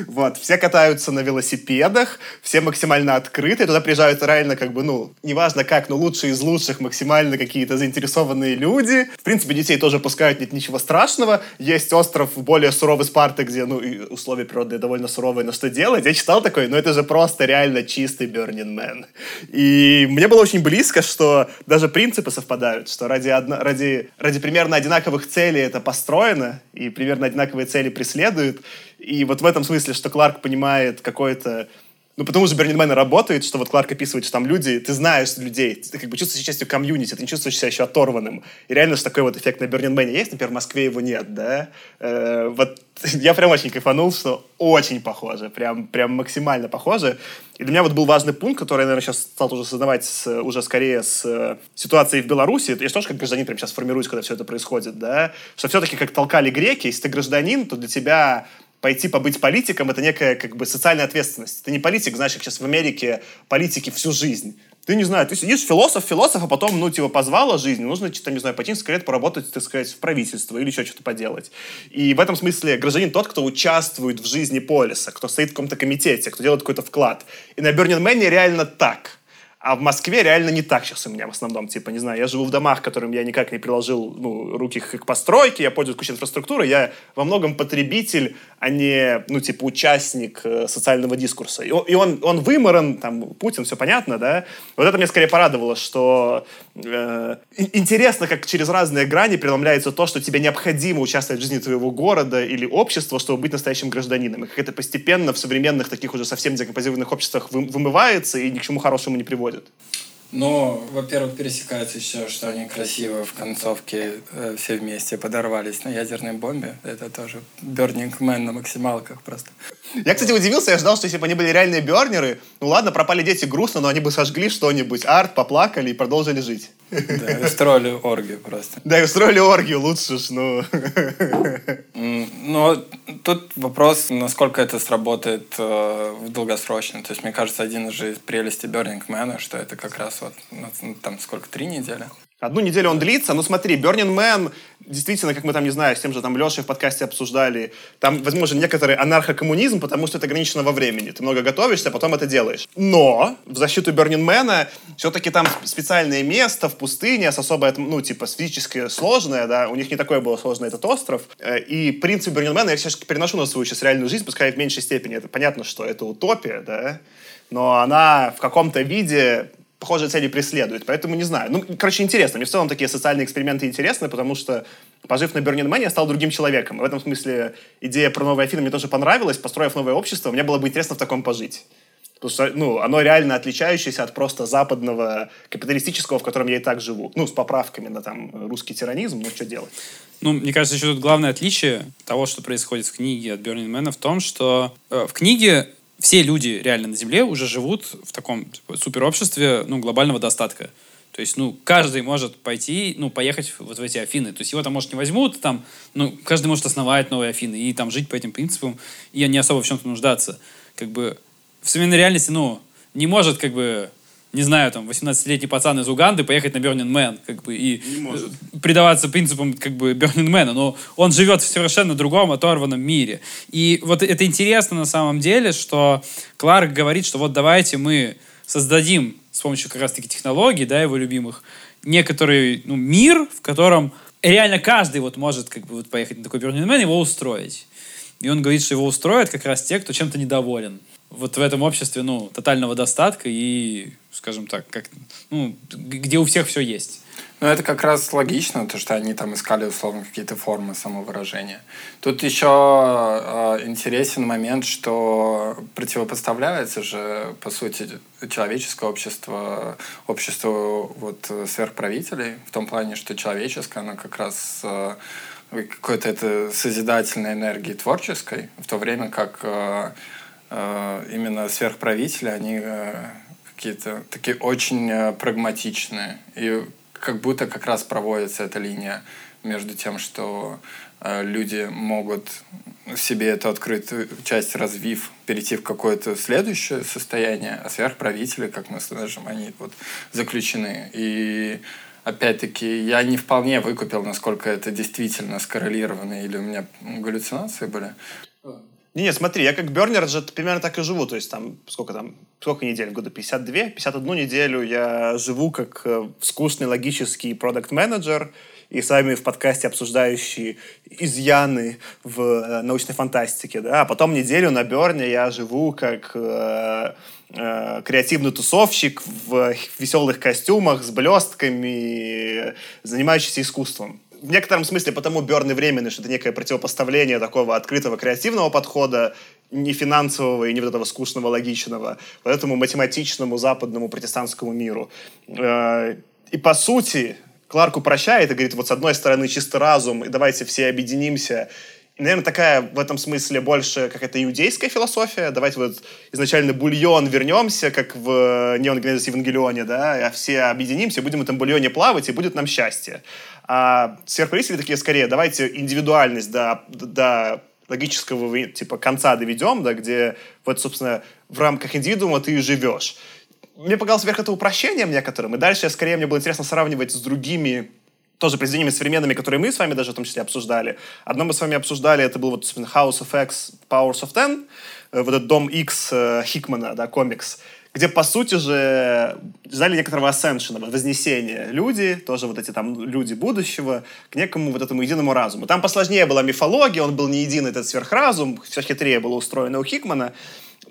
вот, все катаются на велосипедах, все максимально открыты, туда приезжают реально, как бы, ну, неважно как, но лучшие из лучших, максимально какие-то заинтересованные люди, в принципе, детей тоже пускают, нет ничего страшного, есть остров более суровый Спарты, где, ну, условия природы довольно суровый, но что делать? Я читал такой, ну это же просто реально чистый Burning Man. И мне было очень близко, что даже принципы совпадают, что ради, одно, ради, ради примерно одинаковых целей это построено, и примерно одинаковые цели преследуют. И вот в этом смысле, что Кларк понимает какой-то ну, потому что Man работает, что вот Кларк описывает, что там люди, ты знаешь людей, ты как бы чувствуешь частью комьюнити, ты не чувствуешь себя еще оторванным. И реально, что такой вот эффект на Man есть, например, в Москве его нет, да? Э, вот я прям очень кайфанул, что очень похоже, прям, прям максимально похоже. И для меня вот был важный пункт, который я, наверное, сейчас стал уже осознавать с, уже скорее с э, ситуацией в Беларуси. Я же тоже как гражданин прямо сейчас формируюсь, когда все это происходит, да? Что все-таки как толкали греки, если ты гражданин, то для тебя пойти побыть политиком — это некая как бы социальная ответственность. Ты не политик, знаешь, как сейчас в Америке политики всю жизнь. Ты не знаю, ты сидишь философ, философ, а потом, ну, типа, позвала жизнь, нужно, что-то, не знаю, пойти несколько лет поработать, так сказать, в правительство или еще что-то поделать. И в этом смысле гражданин тот, кто участвует в жизни полиса, кто стоит в каком-то комитете, кто делает какой-то вклад. И на Burning Man реально так. А в Москве реально не так сейчас у меня в основном. Типа, не знаю, я живу в домах, которым я никак не приложил ну, руки к постройке, я пользуюсь кучей инфраструктуры, я во многом потребитель, а не, ну, типа, участник э, социального дискурса. И, он, он, выморан, там, Путин, все понятно, да? Вот это мне скорее порадовало, что э, интересно, как через разные грани преломляется то, что тебе необходимо участвовать в жизни твоего города или общества, чтобы быть настоящим гражданином. И как это постепенно в современных таких уже совсем декомпозированных обществах вы, вымывается и ни к чему хорошему не приводит происходит. Ну, во-первых, пересекается еще, что они красиво в концовке э, все вместе подорвались на ядерной бомбе. Это тоже Burning Man на максималках просто. Я, кстати, удивился, я ждал, что если бы они были реальные бернеры, ну ладно, пропали дети грустно, но они бы сожгли что-нибудь, арт, поплакали и продолжили жить. Да, устроили оргию просто. Да, и устроили оргию лучше ж, ну. Но тут вопрос, насколько это сработает э, в долгосрочно. То есть, мне кажется, один из прелестей Burning Man, что это как раз вот, ну, там сколько, три недели? Одну неделю он длится. Ну смотри, Burning Man, действительно, как мы там, не знаю, с тем же там Лешей в подкасте обсуждали, там возможен некоторый анархокоммунизм, потому что это ограничено во времени. Ты много готовишься, а потом это делаешь. Но в защиту Burning Man все-таки там специальное место в пустыне с особой, ну, типа, физически сложное, да, у них не такое было сложное этот остров. Э, и принцип Burning Man я все-таки переношу на свою сейчас реальную жизнь, пускай в меньшей степени. Это понятно, что это утопия, да, но она в каком-то виде похожие цели преследует. Поэтому не знаю. Ну, короче, интересно. Мне в целом такие социальные эксперименты интересны, потому что, пожив на Burning Man, я стал другим человеком. В этом смысле идея про новые Афины мне тоже понравилась. Построив новое общество, мне было бы интересно в таком пожить. Потому что, ну, оно реально отличающееся от просто западного капиталистического, в котором я и так живу. Ну, с поправками на там русский тиранизм, ну, что делать? Ну, мне кажется, еще тут главное отличие того, что происходит в книге от Man, в том, что э, в книге все люди реально на Земле уже живут в таком типа, суперобществе ну, глобального достатка. То есть, ну, каждый может пойти, ну, поехать вот в эти Афины. То есть его там, может, не возьмут, там, ну, каждый может основать новые Афины и там жить по этим принципам, и не особо в чем-то нуждаться. Как бы в современной реальности, ну, не может, как бы, не знаю, там, 18-летний пацан из Уганды поехать на Burning Man, как бы, и предаваться принципам, как бы, Burning Man, но он живет в совершенно другом, оторванном мире. И вот это интересно на самом деле, что Кларк говорит, что вот давайте мы создадим с помощью как раз-таки технологий, да, его любимых, некоторый, ну, мир, в котором реально каждый вот может, как бы, вот поехать на такой Burning Man, его устроить. И он говорит, что его устроят как раз те, кто чем-то недоволен вот в этом обществе, ну, тотального достатка и, скажем так, как, ну, где у всех все есть. Ну, это как раз логично, то, что они там искали, условно, какие-то формы самовыражения. Тут еще э, интересен момент, что противопоставляется же, по сути, человеческое общество обществу вот, сверхправителей, в том плане, что человеческое, оно как раз э, какой-то это созидательной энергии творческой, в то время как э, именно сверхправители, они э, какие-то такие очень э, прагматичные. И как будто как раз проводится эта линия между тем, что люди могут себе эту открытую часть развив, перейти в какое-то следующее состояние, а сверхправители, как мы скажем, они вот заключены. И опять-таки, я не вполне выкупил, насколько это действительно скоррелировано, или у меня галлюцинации были. Не, смотри, я как бернер же примерно так и живу. То есть там, сколько там, сколько недель в году? 52? 51 неделю я живу как э, скучный логический продукт-менеджер, и с вами в подкасте обсуждающие изъяны в э, научной фантастике, да, а потом неделю на Берне я живу как э, э, креативный тусовщик в веселых костюмах с блестками, занимающийся искусством в некотором смысле потому Берн и временный, что это некое противопоставление такого открытого креативного подхода, не финансового и не вот этого скучного, логичного, вот этому математичному западному протестантскому миру. Э, и по сути, Кларк упрощает и говорит, вот с одной стороны чистый разум, и давайте все объединимся, наверное, такая в этом смысле больше какая-то иудейская философия. Давайте вот изначально бульон вернемся, как в Неон Генезис Евангелионе, да, а все объединимся, будем в этом бульоне плавать, и будет нам счастье. А сверхправители такие скорее, давайте индивидуальность до, до логического типа конца доведем, да, где вот, собственно, в рамках индивидуума ты живешь. Мне показалось вверх это упрощением некоторым, и дальше скорее мне было интересно сравнивать с другими тоже произведениями современными, которые мы с вами даже в том числе обсуждали. Одно мы с вами обсуждали, это был вот, собственно, House of X, Powers of Ten, э, вот этот Дом X э, Хикмана, да, комикс, где, по сути же, ждали некоторого ассеншена, вознесения. Люди, тоже вот эти там люди будущего, к некому вот этому единому разуму. Там посложнее была мифология, он был не единый этот сверхразум, все хитрее было устроено у Хикмана.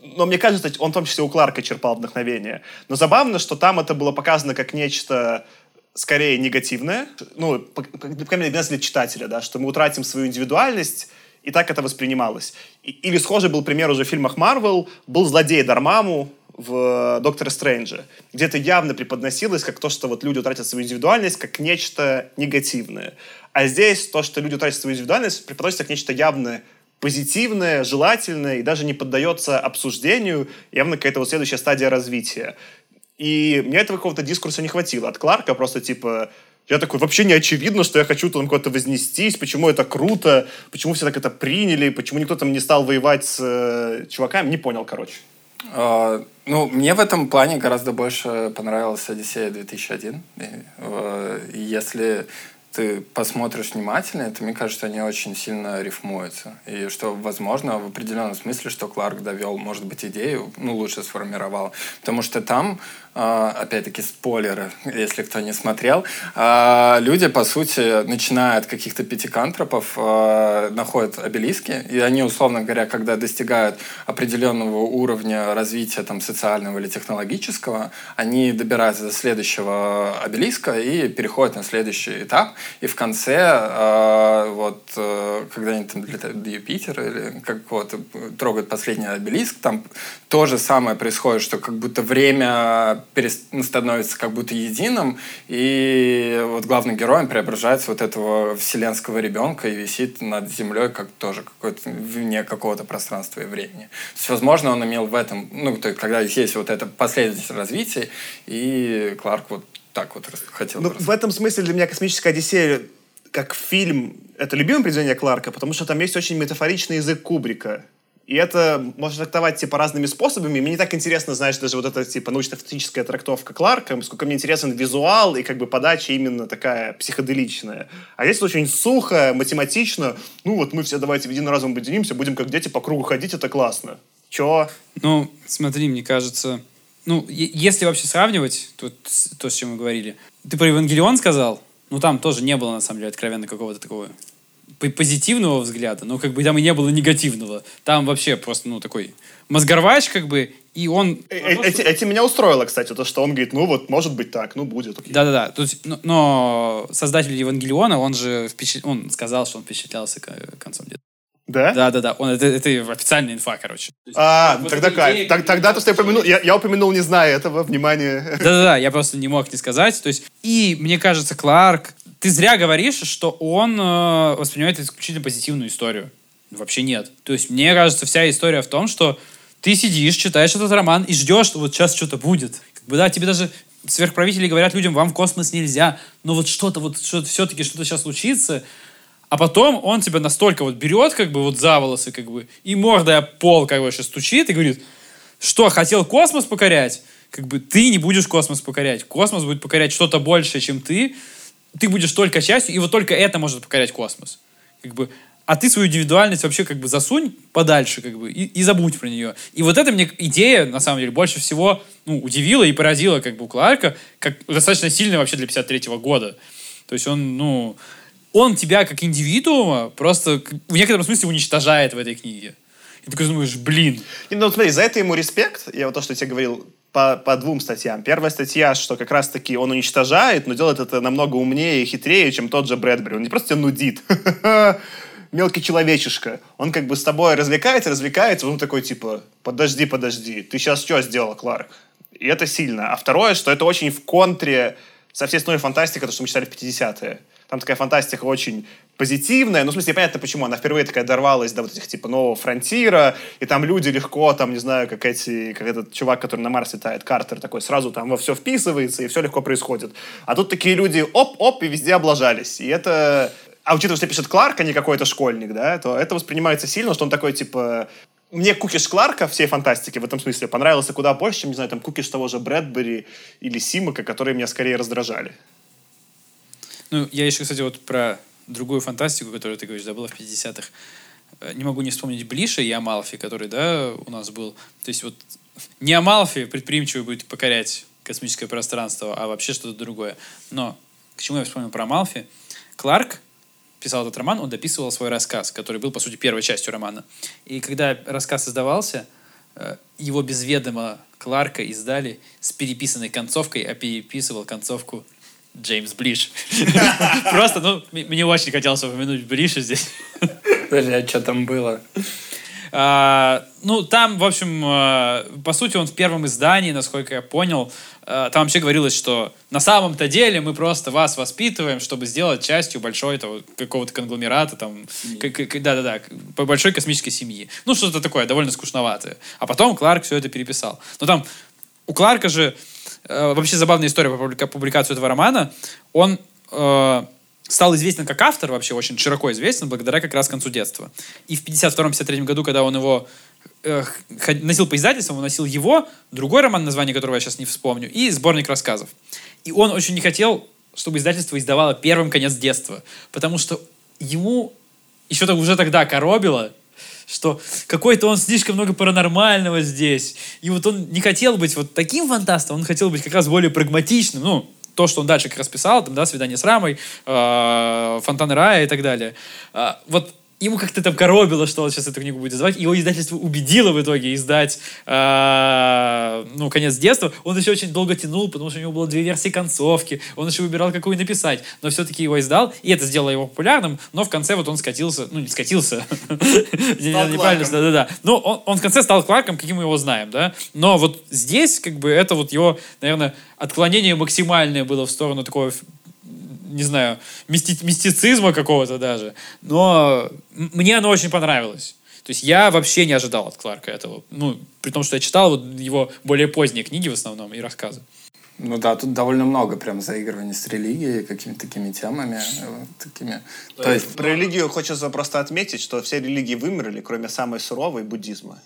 Но мне кажется, он в том числе у Кларка черпал вдохновение. Но забавно, что там это было показано как нечто скорее негативное, ну, по, крайней мере, для читателя, да, что мы утратим свою индивидуальность, и так это воспринималось. И, или схожий был пример уже в фильмах Марвел, был злодей Дармаму, в «Докторе Стрэнджа», где это явно преподносилось как то, что вот люди утратят свою индивидуальность, как нечто негативное. А здесь то, что люди утратят свою индивидуальность, преподносится как нечто явно позитивное, желательное и даже не поддается обсуждению, явно какая-то вот следующая стадия развития. И мне этого какого-то дискурса не хватило. От Кларка просто типа я такой, вообще не очевидно, что я хочу там куда-то вознестись, почему это круто, почему все так это приняли, почему никто там не стал воевать с э, чуваками, не понял, короче. Uh, ну, мне в этом плане гораздо больше понравилась «Одиссея 2001». И, uh, если ты посмотришь внимательно, то мне кажется, они очень сильно рифмуются. И что, возможно, в определенном смысле, что Кларк довел, может быть, идею, ну, лучше сформировал. Потому что там а, опять-таки спойлеры, если кто не смотрел, а, люди, по сути, начиная от каких-то пятикантропов, а, находят обелиски, и они, условно говоря, когда достигают определенного уровня развития там, социального или технологического, они добираются до следующего обелиска и переходят на следующий этап, и в конце, вот, э, когда они там летают до Юпитера или как вот трогают последний обелиск, там то же самое происходит, что как будто время становится как будто единым, и вот главным героем преображается вот этого вселенского ребенка и висит над землей как тоже какой-то вне какого-то пространства и времени. То есть, возможно, он имел в этом, ну, то есть, когда есть вот это последовательность развития, и Кларк вот так вот хотел. Ну, в этом смысле для меня «Космическая Одиссея» как фильм — это любимое произведение Кларка, потому что там есть очень метафоричный язык Кубрика. И это можно трактовать, типа, разными способами. Мне не так интересно, знаешь, даже вот эта, типа, научно-фантастическая трактовка Кларка, сколько мне интересен визуал и, как бы, подача именно такая психоделичная. А здесь очень сухо, математично. Ну, вот мы все давайте в единый разум объединимся, будем как дети по кругу ходить, это классно. Чё? Ну, смотри, мне кажется... Ну, если вообще сравнивать то, то, с чем мы говорили. Ты про Евангелион сказал? Ну, там тоже не было, на самом деле, откровенно какого-то такого позитивного взгляда, но как бы там и не было негативного. Там вообще просто, ну, такой мозгорвач, как бы, и он... Э, эти, эти меня устроило, кстати, то, что он говорит, ну вот, может быть так, ну будет. Да-да-да. Есть, но, создатель Евангелиона, он же впечат... он сказал, что он впечатлялся концом детства. Да? Да, да, да. Он, это, это официальная инфа, короче. А, вот тогда кайф. Так, тогда то, что я упомянул, я, я упомянул, не зная этого, внимание. Да, да, да, я просто не мог не сказать. То есть, и мне кажется, Кларк ты зря говоришь, что он э, воспринимает исключительно позитивную историю. Вообще нет. То есть, мне кажется, вся история в том, что ты сидишь, читаешь этот роман и ждешь, что вот сейчас что-то будет. Как бы, да, тебе даже сверхправители говорят людям, вам в космос нельзя, но вот что-то, вот что все-таки что-то сейчас случится, а потом он тебя настолько вот берет, как бы вот за волосы, как бы, и мордой об пол, как бы, сейчас стучит и говорит, что, хотел космос покорять? Как бы ты не будешь космос покорять. Космос будет покорять что-то большее, чем ты, ты будешь только частью, и вот только это может покорять космос. Как бы, а ты свою индивидуальность вообще как бы засунь подальше, как бы, и, и забудь про нее. И вот эта мне идея, на самом деле, больше всего ну, удивила и поразила как бы у Кларка, как достаточно сильная вообще для 53 года. То есть он, ну, он тебя как индивидуума просто в некотором смысле уничтожает в этой книге. И ты такой думаешь, блин. И, ну, смотри, за это ему респект. Я вот то, что я тебе говорил, по, по двум статьям. Первая статья, что как раз-таки он уничтожает, но делает это намного умнее и хитрее, чем тот же Брэдбери. Он не просто тебя нудит. Мелкий человечишка. Он как бы с тобой развлекается, развлекается, он такой типа, подожди, подожди, ты сейчас что сделал, Кларк? И это сильно. А второе, что это очень в контре со всей основной фантастикой, то, что мы читали в 50-е. Там такая фантастика очень позитивная. Ну, в смысле, понятно, почему. Она впервые такая дорвалась до вот этих, типа, нового фронтира, и там люди легко, там, не знаю, как эти, как этот чувак, который на Марс летает, Картер такой, сразу там во все вписывается, и все легко происходит. А тут такие люди, оп-оп, и везде облажались. И это... А учитывая, что пишет Кларк, а не какой-то школьник, да, то это воспринимается сильно, что он такой, типа, мне кукиш Кларка всей фантастики в этом смысле понравился куда больше, чем, не знаю, там кукиш того же Брэдбери или Симака, которые меня скорее раздражали. Ну, я еще, кстати, вот про другую фантастику, которую ты говоришь, да, была в 50-х. Э, не могу не вспомнить Блиша и Амалфи, который, да, у нас был. То есть вот не Амалфи предприимчивый будет покорять космическое пространство, а вообще что-то другое. Но к чему я вспомнил про Амалфи? Кларк писал этот роман, он дописывал свой рассказ, который был, по сути, первой частью романа. И когда рассказ издавался, э, его без ведома Кларка издали с переписанной концовкой, а переписывал концовку Джеймс Блиш. Просто, ну, мне очень хотелось упомянуть Блиша здесь. Подожди, а что там было? А, ну, там, в общем, а, по сути, он в первом издании, насколько я понял, а, там вообще говорилось, что на самом-то деле мы просто вас воспитываем, чтобы сделать частью большой того, какого-то конгломерата, там, да-да-да, по большой космической семьи. Ну, что-то такое, довольно скучноватое. А потом Кларк все это переписал. Но там у Кларка же вообще забавная история по публикацию этого романа. Он э, стал известен как автор, вообще очень широко известен, благодаря как раз концу детства. И в 52-53 году, когда он его э, носил по издательствам, он носил его, другой роман, название которого я сейчас не вспомню, и сборник рассказов. И он очень не хотел, чтобы издательство издавало первым конец детства, потому что ему еще уже тогда коробило, что какой-то он слишком много паранормального здесь. И вот он не хотел быть вот таким фантастом, он хотел быть как раз более прагматичным. Ну, то, что он дальше как раз писал, там, да, «Свидание с Рамой», э, «Фонтаны рая» и так далее. Э, вот ему как-то там коробило, что он сейчас эту книгу будет издавать. Его издательство убедило в итоге издать, э, ну, «Конец детства». Он еще очень долго тянул, потому что у него было две версии концовки. Он еще выбирал, какую написать. Но все-таки его издал, и это сделало его популярным. Но в конце вот он скатился, ну, не скатился. Неправильно, да-да-да. Но он в конце стал Кларком, каким мы его знаем, да. Но вот здесь, как бы, это вот его, наверное, отклонение максимальное было в сторону такого не знаю, мисти мистицизма какого-то даже. Но мне оно очень понравилось. То есть я вообще не ожидал от Кларка этого. Ну, при том, что я читал вот его более поздние книги в основном и рассказы. Ну да, тут довольно много прям заигрываний с религией, какими-то такими темами. Э, такими. То есть... Про религию хочется просто отметить, что все религии вымерли, кроме самой суровой буддизма.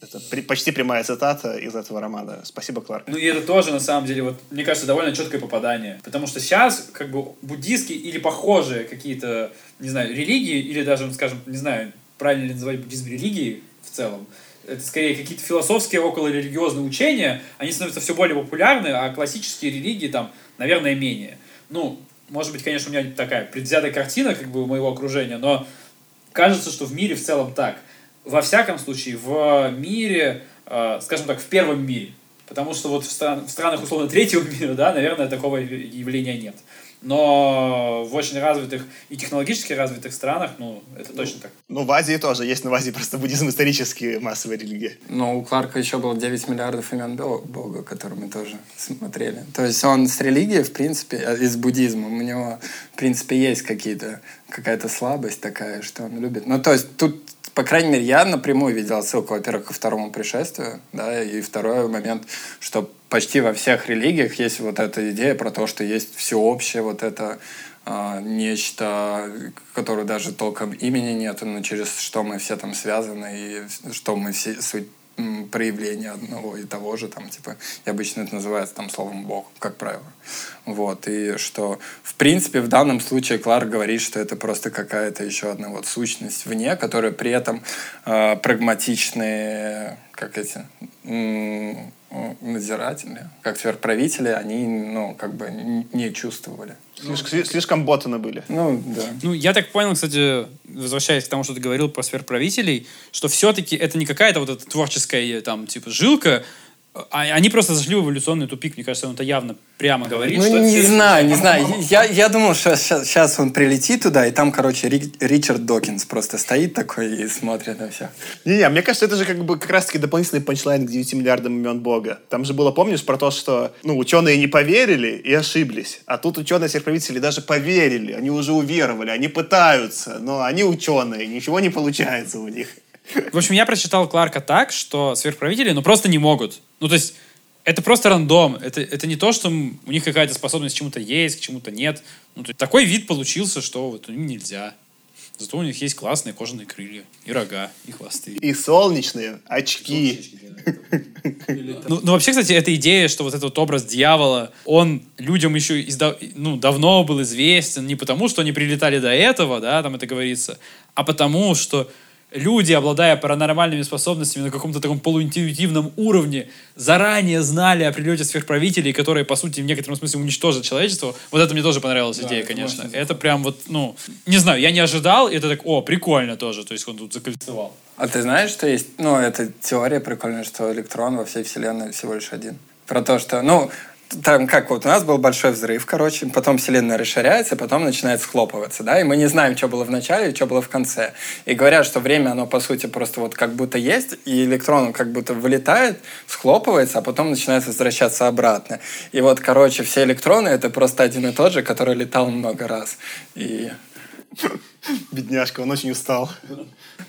Это при, почти прямая цитата из этого романа. Спасибо, Кларк. Ну и это тоже, на самом деле, вот, мне кажется, довольно четкое попадание. Потому что сейчас, как бы, буддийские или похожие какие-то, не знаю, религии, или даже, скажем, не знаю, правильно ли называть буддизм религией в целом, это скорее какие-то философские около религиозные учения, они становятся все более популярны, а классические религии там, наверное, менее. Ну, может быть, конечно, у меня такая предвзятая картина как бы моего окружения, но кажется, что в мире в целом так во всяком случае, в мире, э, скажем так, в первом мире. Потому что вот в, стран, в странах, условно, третьего мира, да, наверное, такого явления нет. Но в очень развитых и технологически развитых странах, ну, это ну, точно так. Ну, в Азии тоже есть, но в Азии просто буддизм исторически массовая религия. Ну, у Кларка еще было 9 миллиардов имен Бога, которые мы тоже смотрели. То есть он с религией, в принципе, э, и с буддизмом, у него, в принципе, есть какие-то какая-то слабость такая, что он любит. Ну, то есть тут по крайней мере, я напрямую видел ссылку, во-первых, ко второму пришествию, да, и второй момент, что почти во всех религиях есть вот эта идея про то, что есть всеобщее вот это э, нечто, которое даже толком имени нет, но через что мы все там связаны, и что мы все суть проявление одного и того же, там, типа, и обычно это называется там словом Бог, как правило. Вот, и что, в принципе, в данном случае Кларк говорит, что это просто какая-то еще одна вот сущность вне, которая при этом э, прагматичные, как эти, надзиратели, как сверхправители, они, ну, как бы не чувствовали. Слишком, слишком ботаны были. Ну, да. Ну, я так понял, кстати, возвращаясь к тому, что ты говорил про сверхправителей, что все-таки это не какая-то вот эта творческая, там, типа, жилка, они просто зашли в эволюционный тупик. Мне кажется, он это явно прямо говорит. Ну, что не это... знаю, не знаю. Я, я думал, что сейчас, сейчас он прилетит туда, и там, короче, Ричард Докинс просто стоит такой и смотрит на всех. Не-не, мне кажется, это же как бы как раз-таки дополнительный панчлайн к 9 миллиардам имен Бога. Там же было, помнишь, про то, что ну, ученые не поверили и ошиблись. А тут ученые всех правителей даже поверили. Они уже уверовали, они пытаются, но они ученые, ничего не получается у них. В общем, я прочитал Кларка так, что сверхправители, ну, просто не могут. Ну, то есть, это просто рандом. Это, это не то, что у них какая-то способность к чему-то есть, к чему-то нет. Ну, то есть, такой вид получился, что вот им нельзя. Зато у них есть классные кожаные крылья, и рога, и хвосты. И солнечные очки. Ну, ну, вообще, кстати, эта идея, что вот этот вот образ дьявола, он людям еще ну, давно был известен не потому, что они прилетали до этого, да, там это говорится, а потому, что люди, обладая паранормальными способностями на каком-то таком полуинтуитивном уровне, заранее знали о прилете сверхправителей, которые, по сути, в некотором смысле уничтожат человечество. Вот это мне тоже понравилась да, идея, это конечно. Можно... Это прям вот, ну, не знаю, я не ожидал, и это так, о, прикольно тоже, то есть он тут закольцевал. А ты знаешь, что есть, ну, эта теория прикольная, что электрон во всей Вселенной всего лишь один. Про то, что, ну, там как вот у нас был большой взрыв, короче, потом Вселенная расширяется, потом начинает схлопываться, да, и мы не знаем, что было в начале и что было в конце. И говорят, что время, оно по сути просто вот как будто есть, и электрон как будто вылетает, схлопывается, а потом начинает возвращаться обратно. И вот, короче, все электроны — это просто один и тот же, который летал много раз. И Бедняжка, он очень устал.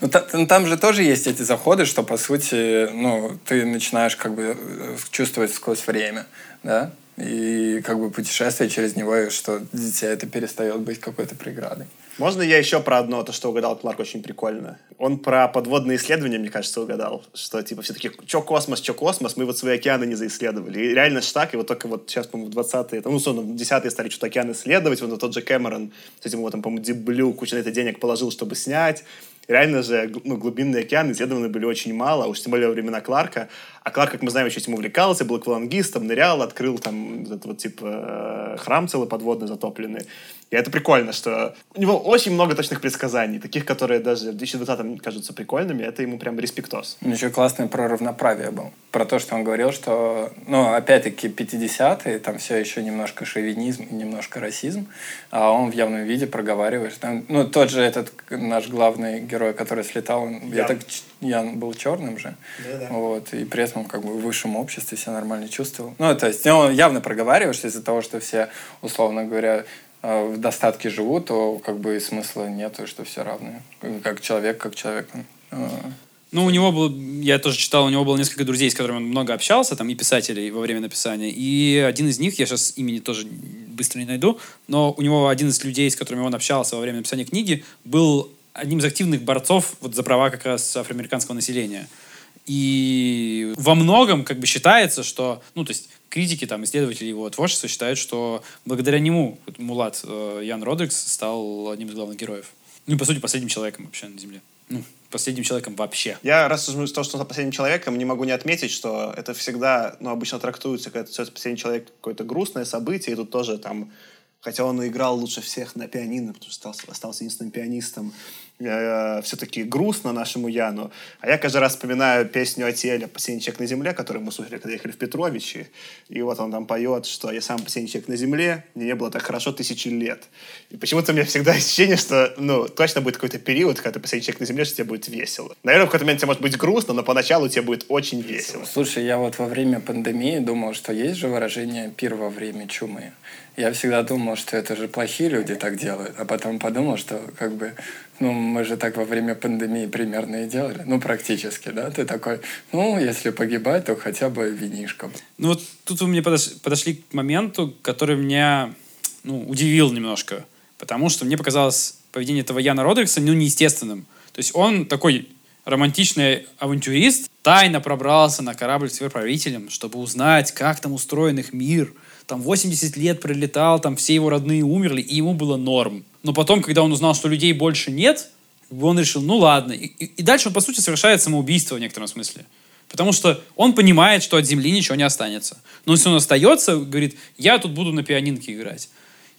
Ну, та, ну, там же тоже есть эти заходы, что, по сути, ну, ты начинаешь как бы э, чувствовать сквозь время, да, и как бы путешествие через него, что для тебя это перестает быть какой-то преградой. Можно я еще про одно, то, что угадал Кларк, очень прикольно. Он про подводные исследования, мне кажется, угадал. Что, типа, все таки что космос, что космос, мы вот свои океаны не заисследовали. И реально ж так, и вот только вот сейчас, по-моему, в 20-е, ну, условно, в 10-е стали что-то океаны исследовать, вот тот же Кэмерон с этим вот, там, по-моему, Диблю кучу на это денег положил, чтобы снять реально же ну, глубинные океаны исследованы были очень мало, уж тем более во времена Кларка. А Кларк, как мы знаем, еще этим увлекался, был аквалангистом, нырял, открыл там этот вот типа храм целый подводный затопленный. И это прикольно, что у него очень много точных предсказаний, таких, которые даже в 2020-м кажутся прикольными, это ему прям респектос. Еще классный про равноправие был. Про то, что он говорил, что, ну, опять-таки, 50-е, там все еще немножко шовинизм и немножко расизм, а он в явном виде проговаривает. Там, ну, тот же этот наш главный герой, который слетал, он, я, так, я был черным же, Да-да. вот, и при этом как бы в высшем обществе себя нормально чувствовал. Ну, то есть, он явно проговаривает, что из-за того, что все, условно говоря, э, в достатке живут, то как бы и смысла нету, что все равны. Как человек, как человек. Э, Ну, у него был, я тоже читал, у него было несколько друзей, с которыми он много общался, там, и писателей во время написания. И один из них, я сейчас имени тоже быстро не найду, но у него один из людей, с которыми он общался во время написания книги, был одним из активных борцов вот за права как раз афроамериканского населения. И во многом как бы считается, что, ну, то есть критики, там, исследователи его творчества считают, что благодаря нему Мулат э, Ян Родрикс стал одним из главных героев. Ну и, по сути, последним человеком вообще на Земле. Ну, последним человеком вообще. Я, раз уж то, что он последним человеком, не могу не отметить, что это всегда, ну, обычно трактуется, как это последний человек какое-то грустное событие, и тут тоже там Хотя он и играл лучше всех на пианино, потому что остался, остался единственным пианистом. Э, все-таки грустно нашему Яну. А я каждый раз вспоминаю песню Ателя «Последний человек на земле», которую мы слушали, когда ехали в Петровичи. И вот он там поет, что «Я сам последний человек на земле, мне не было так хорошо тысячи лет». И почему-то у меня всегда ощущение, что ну, точно будет какой-то период, когда ты последний человек на земле, что тебе будет весело. Наверное, в какой-то момент тебе может быть грустно, но поначалу тебе будет очень весело. Слушай, я вот во время пандемии думал, что есть же выражение «пир во время чумы». Я всегда думал, что это же плохие люди так делают, а потом подумал, что как бы, ну, мы же так во время пандемии примерно и делали, ну, практически, да, ты такой, ну, если погибать, то хотя бы винишком. Ну вот тут вы мне подош- подошли к моменту, который меня ну, удивил немножко, потому что мне показалось поведение этого Яна Родрикса ну, неестественным. То есть он такой романтичный авантюрист, тайно пробрался на корабль с сверхправителем, чтобы узнать, как там устроен их мир – там 80 лет пролетал, там все его родные умерли, и ему было норм. Но потом, когда он узнал, что людей больше нет, он решил, ну ладно. И, и, дальше он, по сути, совершает самоубийство в некотором смысле. Потому что он понимает, что от земли ничего не останется. Но если он остается, говорит, я тут буду на пианинке играть.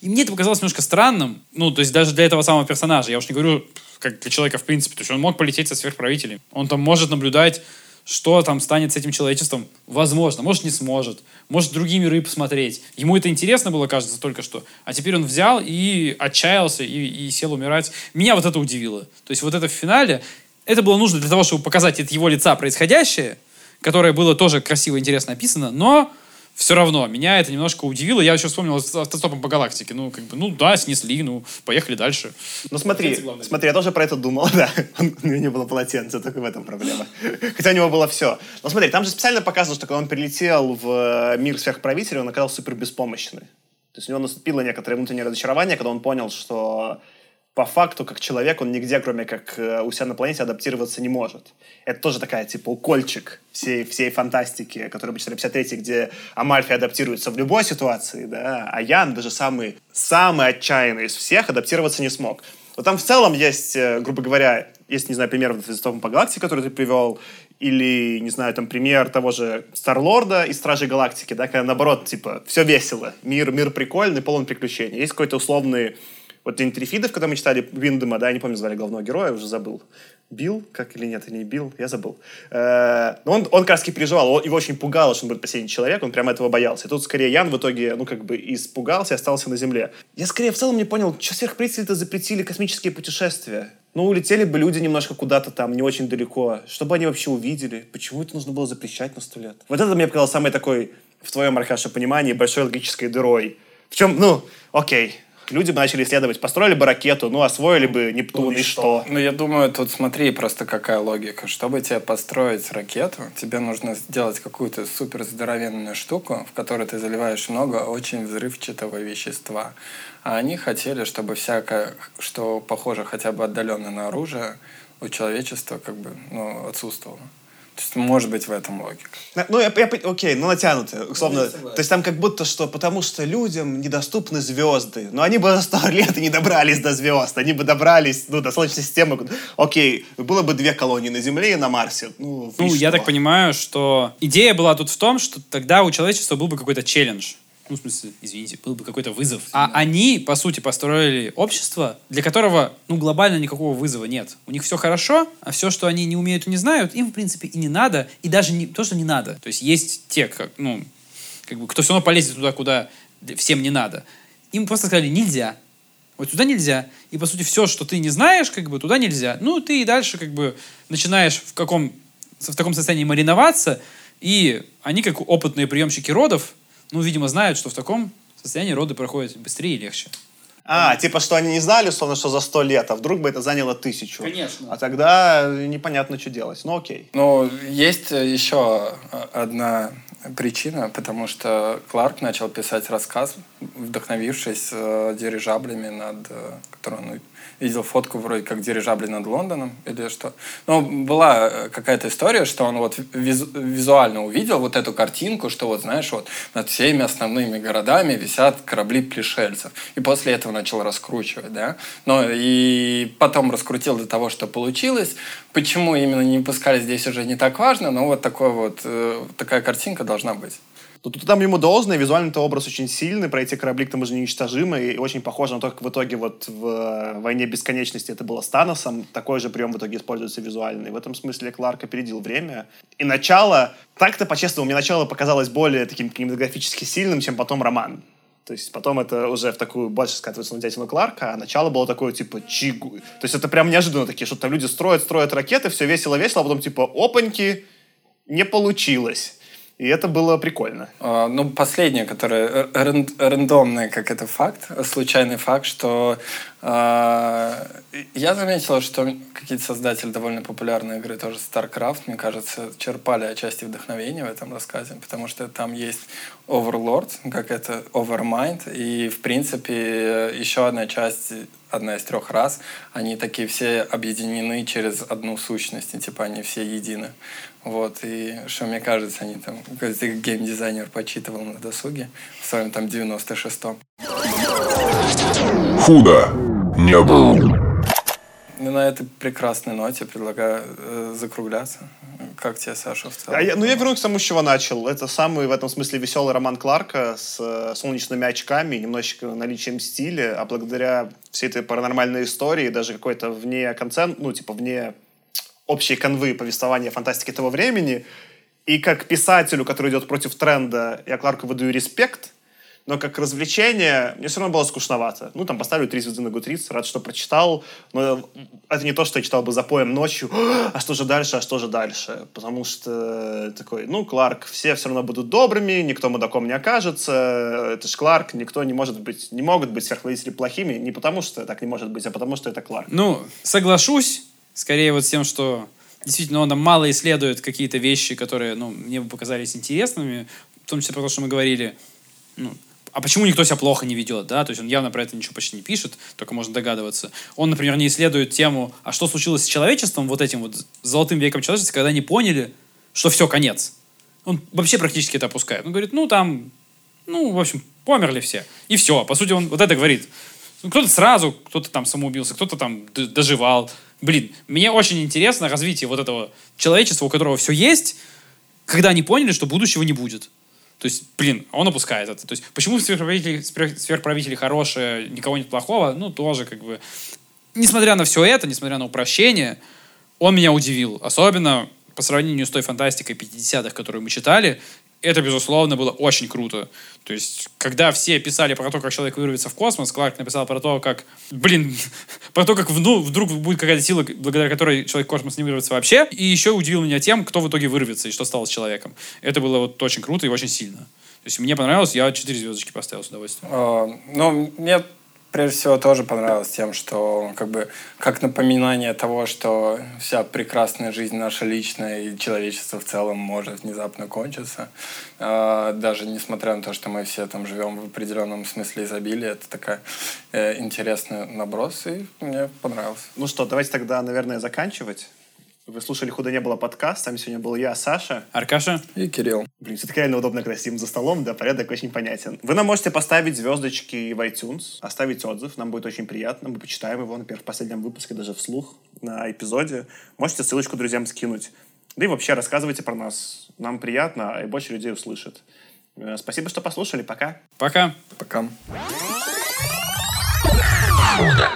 И мне это показалось немножко странным. Ну, то есть даже для этого самого персонажа. Я уж не говорю, как для человека в принципе. То есть он мог полететь со сверхправителем. Он там может наблюдать что там станет с этим человечеством, возможно, может не сможет, может другие миры посмотреть. Ему это интересно было, кажется, только что. А теперь он взял и отчаялся, и, и сел умирать. Меня вот это удивило. То есть вот это в финале, это было нужно для того, чтобы показать от его лица происходящее, которое было тоже красиво и интересно описано, но все равно меня это немножко удивило. Я еще вспомнил с автостопом по галактике. Ну, как бы, ну да, снесли, ну, поехали дальше. Ну смотри, смотри, я тоже про это думал, да. У него не было полотенца, только в этом проблема. Хотя у него было все. Но смотри, там же специально показано, что когда он прилетел в э, мир сверхправителя, он оказался супер беспомощный. То есть у него наступило некоторое внутреннее разочарование, когда он понял, что по факту, как человек, он нигде, кроме как э, у себя на планете, адаптироваться не может. Это тоже такая, типа, укольчик всей, всей фантастики, которая бы 453, где Амальфи адаптируется в любой ситуации, да, а Ян, даже самый, самый отчаянный из всех, адаптироваться не смог. Вот там в целом есть, э, грубо говоря, есть, не знаю, пример в по галактике, который ты привел, или, не знаю, там пример того же Старлорда из Стражей Галактики, да, когда наоборот, типа, все весело, мир, мир прикольный, полон приключений. Есть какой-то условный Вот День Трифидов, когда мы читали Виндема, да, я не помню, звали главного героя, уже забыл. Билл, как или нет, или не Билл, я забыл. Э, но он, он как раз переживал, его очень пугало, что он будет последний человек, он прямо этого боялся. И тут скорее Ян в итоге, ну, как бы испугался и остался на Земле. Я скорее в целом не понял, что сверхпредставители-то запретили космические путешествия? Ну, улетели бы люди немножко куда-то там, не очень далеко. Что бы они вообще увидели? Почему это нужно было запрещать на сто лет? Вот это мне показалось самый такой, в твоем, Аркаша, понимании, большой логической дырой. В чем, ну, окей, люди бы начали исследовать, построили бы ракету, ну, освоили бы Нептун, ну, и, что? Ну, я думаю, тут смотри, просто какая логика. Чтобы тебе построить ракету, тебе нужно сделать какую-то супер здоровенную штуку, в которой ты заливаешь много очень взрывчатого вещества. А они хотели, чтобы всякое, что похоже хотя бы отдаленно на оружие, у человечества как бы ну, отсутствовало. То есть, может быть, в этом логика. Ну, я, я, окей, ну, натянуто, условно. Ну, то есть, там как будто что, потому что людям недоступны звезды. Но они бы за сто лет и не добрались до звезд. Они бы добрались, ну, до Солнечной системы. Окей, было бы две колонии на Земле и на Марсе. Ну, ну я так понимаю, что идея была тут в том, что тогда у человечества был бы какой-то челлендж ну, в смысле, извините, был бы какой-то вызов. А они, по сути, построили общество, для которого, ну, глобально никакого вызова нет. У них все хорошо, а все, что они не умеют и не знают, им, в принципе, и не надо, и даже не то, что не надо. То есть есть те, как, ну, как бы, кто все равно полезет туда, куда всем не надо. Им просто сказали, нельзя. Вот туда нельзя. И, по сути, все, что ты не знаешь, как бы, туда нельзя. Ну, ты и дальше, как бы, начинаешь в каком в таком состоянии мариноваться, и они, как опытные приемщики родов, ну, видимо, знают, что в таком состоянии роды проходят быстрее и легче. А, типа, что они не знали, условно, что за сто лет, а вдруг бы это заняло тысячу. Конечно. А тогда непонятно, что делать. Ну, окей. Ну, есть еще одна причина, потому что Кларк начал писать рассказ, вдохновившись э, дирижаблями, над, э, которые он видел фотку вроде как дирижабли над Лондоном или что. Но была э, какая-то история, что он вот визу визуально увидел вот эту картинку, что вот, знаешь, вот над всеми основными городами висят корабли пришельцев. И после этого начал раскручивать, да. Но и потом раскрутил до того, что получилось. Почему именно не пускали здесь уже не так важно, но вот такой вот, э, такая картинка должна быть. Ну, тут там ему должное, визуально-то образ очень сильный, про эти корабли к тому же неуничтожимы, и очень похоже на то, как в итоге вот в э, «Войне бесконечности» это было с Таносом, такой же прием в итоге используется визуальный. В этом смысле Кларк опередил время. И начало, так-то, по-честному, мне начало показалось более таким кинематографически сильным, чем потом роман. То есть потом это уже в такую больше скатывается на дядину Кларка, а начало было такое, типа, чигу. То есть это прям неожиданно такие, что там люди строят, строят ракеты, все весело-весело, а потом типа, опаньки, не получилось. И это было прикольно. А, ну, последнее, которое рандомное, как это факт, случайный факт, что э, я заметил, что какие-то создатели довольно популярной игры, тоже StarCraft, мне кажется, черпали отчасти вдохновения в этом рассказе, потому что там есть Overlord, как это Overmind, и, в принципе, еще одна часть одна из трех раз, они такие все объединены через одну сущность, и, типа они все едины. Вот, и что мне кажется, они там, какой-то геймдизайнер почитывал на досуге в своем там 96-м. Худо не было. Ну, на этой прекрасной ноте предлагаю э, закругляться. Как тебе, Саша, в целом? А я, ну, я вернусь к тому, с чего начал. Это самый, в этом смысле, веселый роман Кларка с э, солнечными очками, немножечко наличием стиля, а благодаря всей этой паранормальной истории, даже какой-то вне концент, ну, типа, вне общей канвы повествования фантастики того времени, и как писателю, который идет против тренда, я Кларку выдаю респект, но как развлечение мне все равно было скучновато. Ну, там поставлю три звезды на Гутриц, рад, что прочитал, но это не то, что я читал бы за поем ночью, а что же дальше, а что же дальше? Потому что такой, ну, Кларк, все все равно будут добрыми, никто мудаком не окажется, это ж Кларк, никто не может быть, не могут быть сверхводители плохими, не потому что так не может быть, а потому что это Кларк. Ну, соглашусь, скорее вот с тем, что действительно он там мало исследует какие-то вещи, которые, ну, мне бы показались интересными, в том числе про то, что мы говорили, ну, а почему никто себя плохо не ведет, да, то есть он явно про это ничего почти не пишет, только можно догадываться. Он, например, не исследует тему, а что случилось с человечеством, вот этим вот золотым веком человечества, когда они поняли, что все, конец. Он вообще практически это опускает. Он говорит, ну, там, ну, в общем, померли все. И все. По сути, он вот это говорит. Ну, кто-то сразу, кто-то там самоубился, кто-то там доживал. Блин, мне очень интересно развитие вот этого человечества, у которого все есть, когда они поняли, что будущего не будет. То есть, блин, он опускает это. То есть, почему сверхправители, сверхправители хорошие, никого нет плохого, ну, тоже как бы... Несмотря на все это, несмотря на упрощение, он меня удивил. Особенно по сравнению с той фантастикой 50-х, которую мы читали, это, безусловно, было очень круто. То есть, когда все писали про то, как человек вырвется в космос, Кларк написал про то, как, блин, про то, как ну, вдруг будет какая-то сила, благодаря которой человек в космос не вырвется вообще. И еще удивил меня тем, кто в итоге вырвется и что стало с человеком. Это было вот очень круто и очень сильно. То есть, мне понравилось, я 4 звездочки поставил с удовольствием. Uh, ну, мне прежде всего тоже понравилось тем, что как бы как напоминание того, что вся прекрасная жизнь наша личная и человечество в целом может внезапно кончиться. А, даже несмотря на то, что мы все там живем в определенном смысле изобилия, это такая э, интересный наброс, и мне понравилось. Ну что, давайте тогда, наверное, заканчивать. Вы слушали «Худо не было» подкаст. Там сегодня был я, Саша. Аркаша. И Кирилл. Блин, все-таки реально удобно, когда сидим за столом, да, порядок очень понятен. Вы нам можете поставить звездочки в iTunes, оставить отзыв, нам будет очень приятно, мы почитаем его, например, в последнем выпуске, даже вслух на эпизоде. Можете ссылочку друзьям скинуть. Да и вообще рассказывайте про нас. Нам приятно, и больше людей услышит. Э, спасибо, что послушали. Пока. Пока. Пока. Худо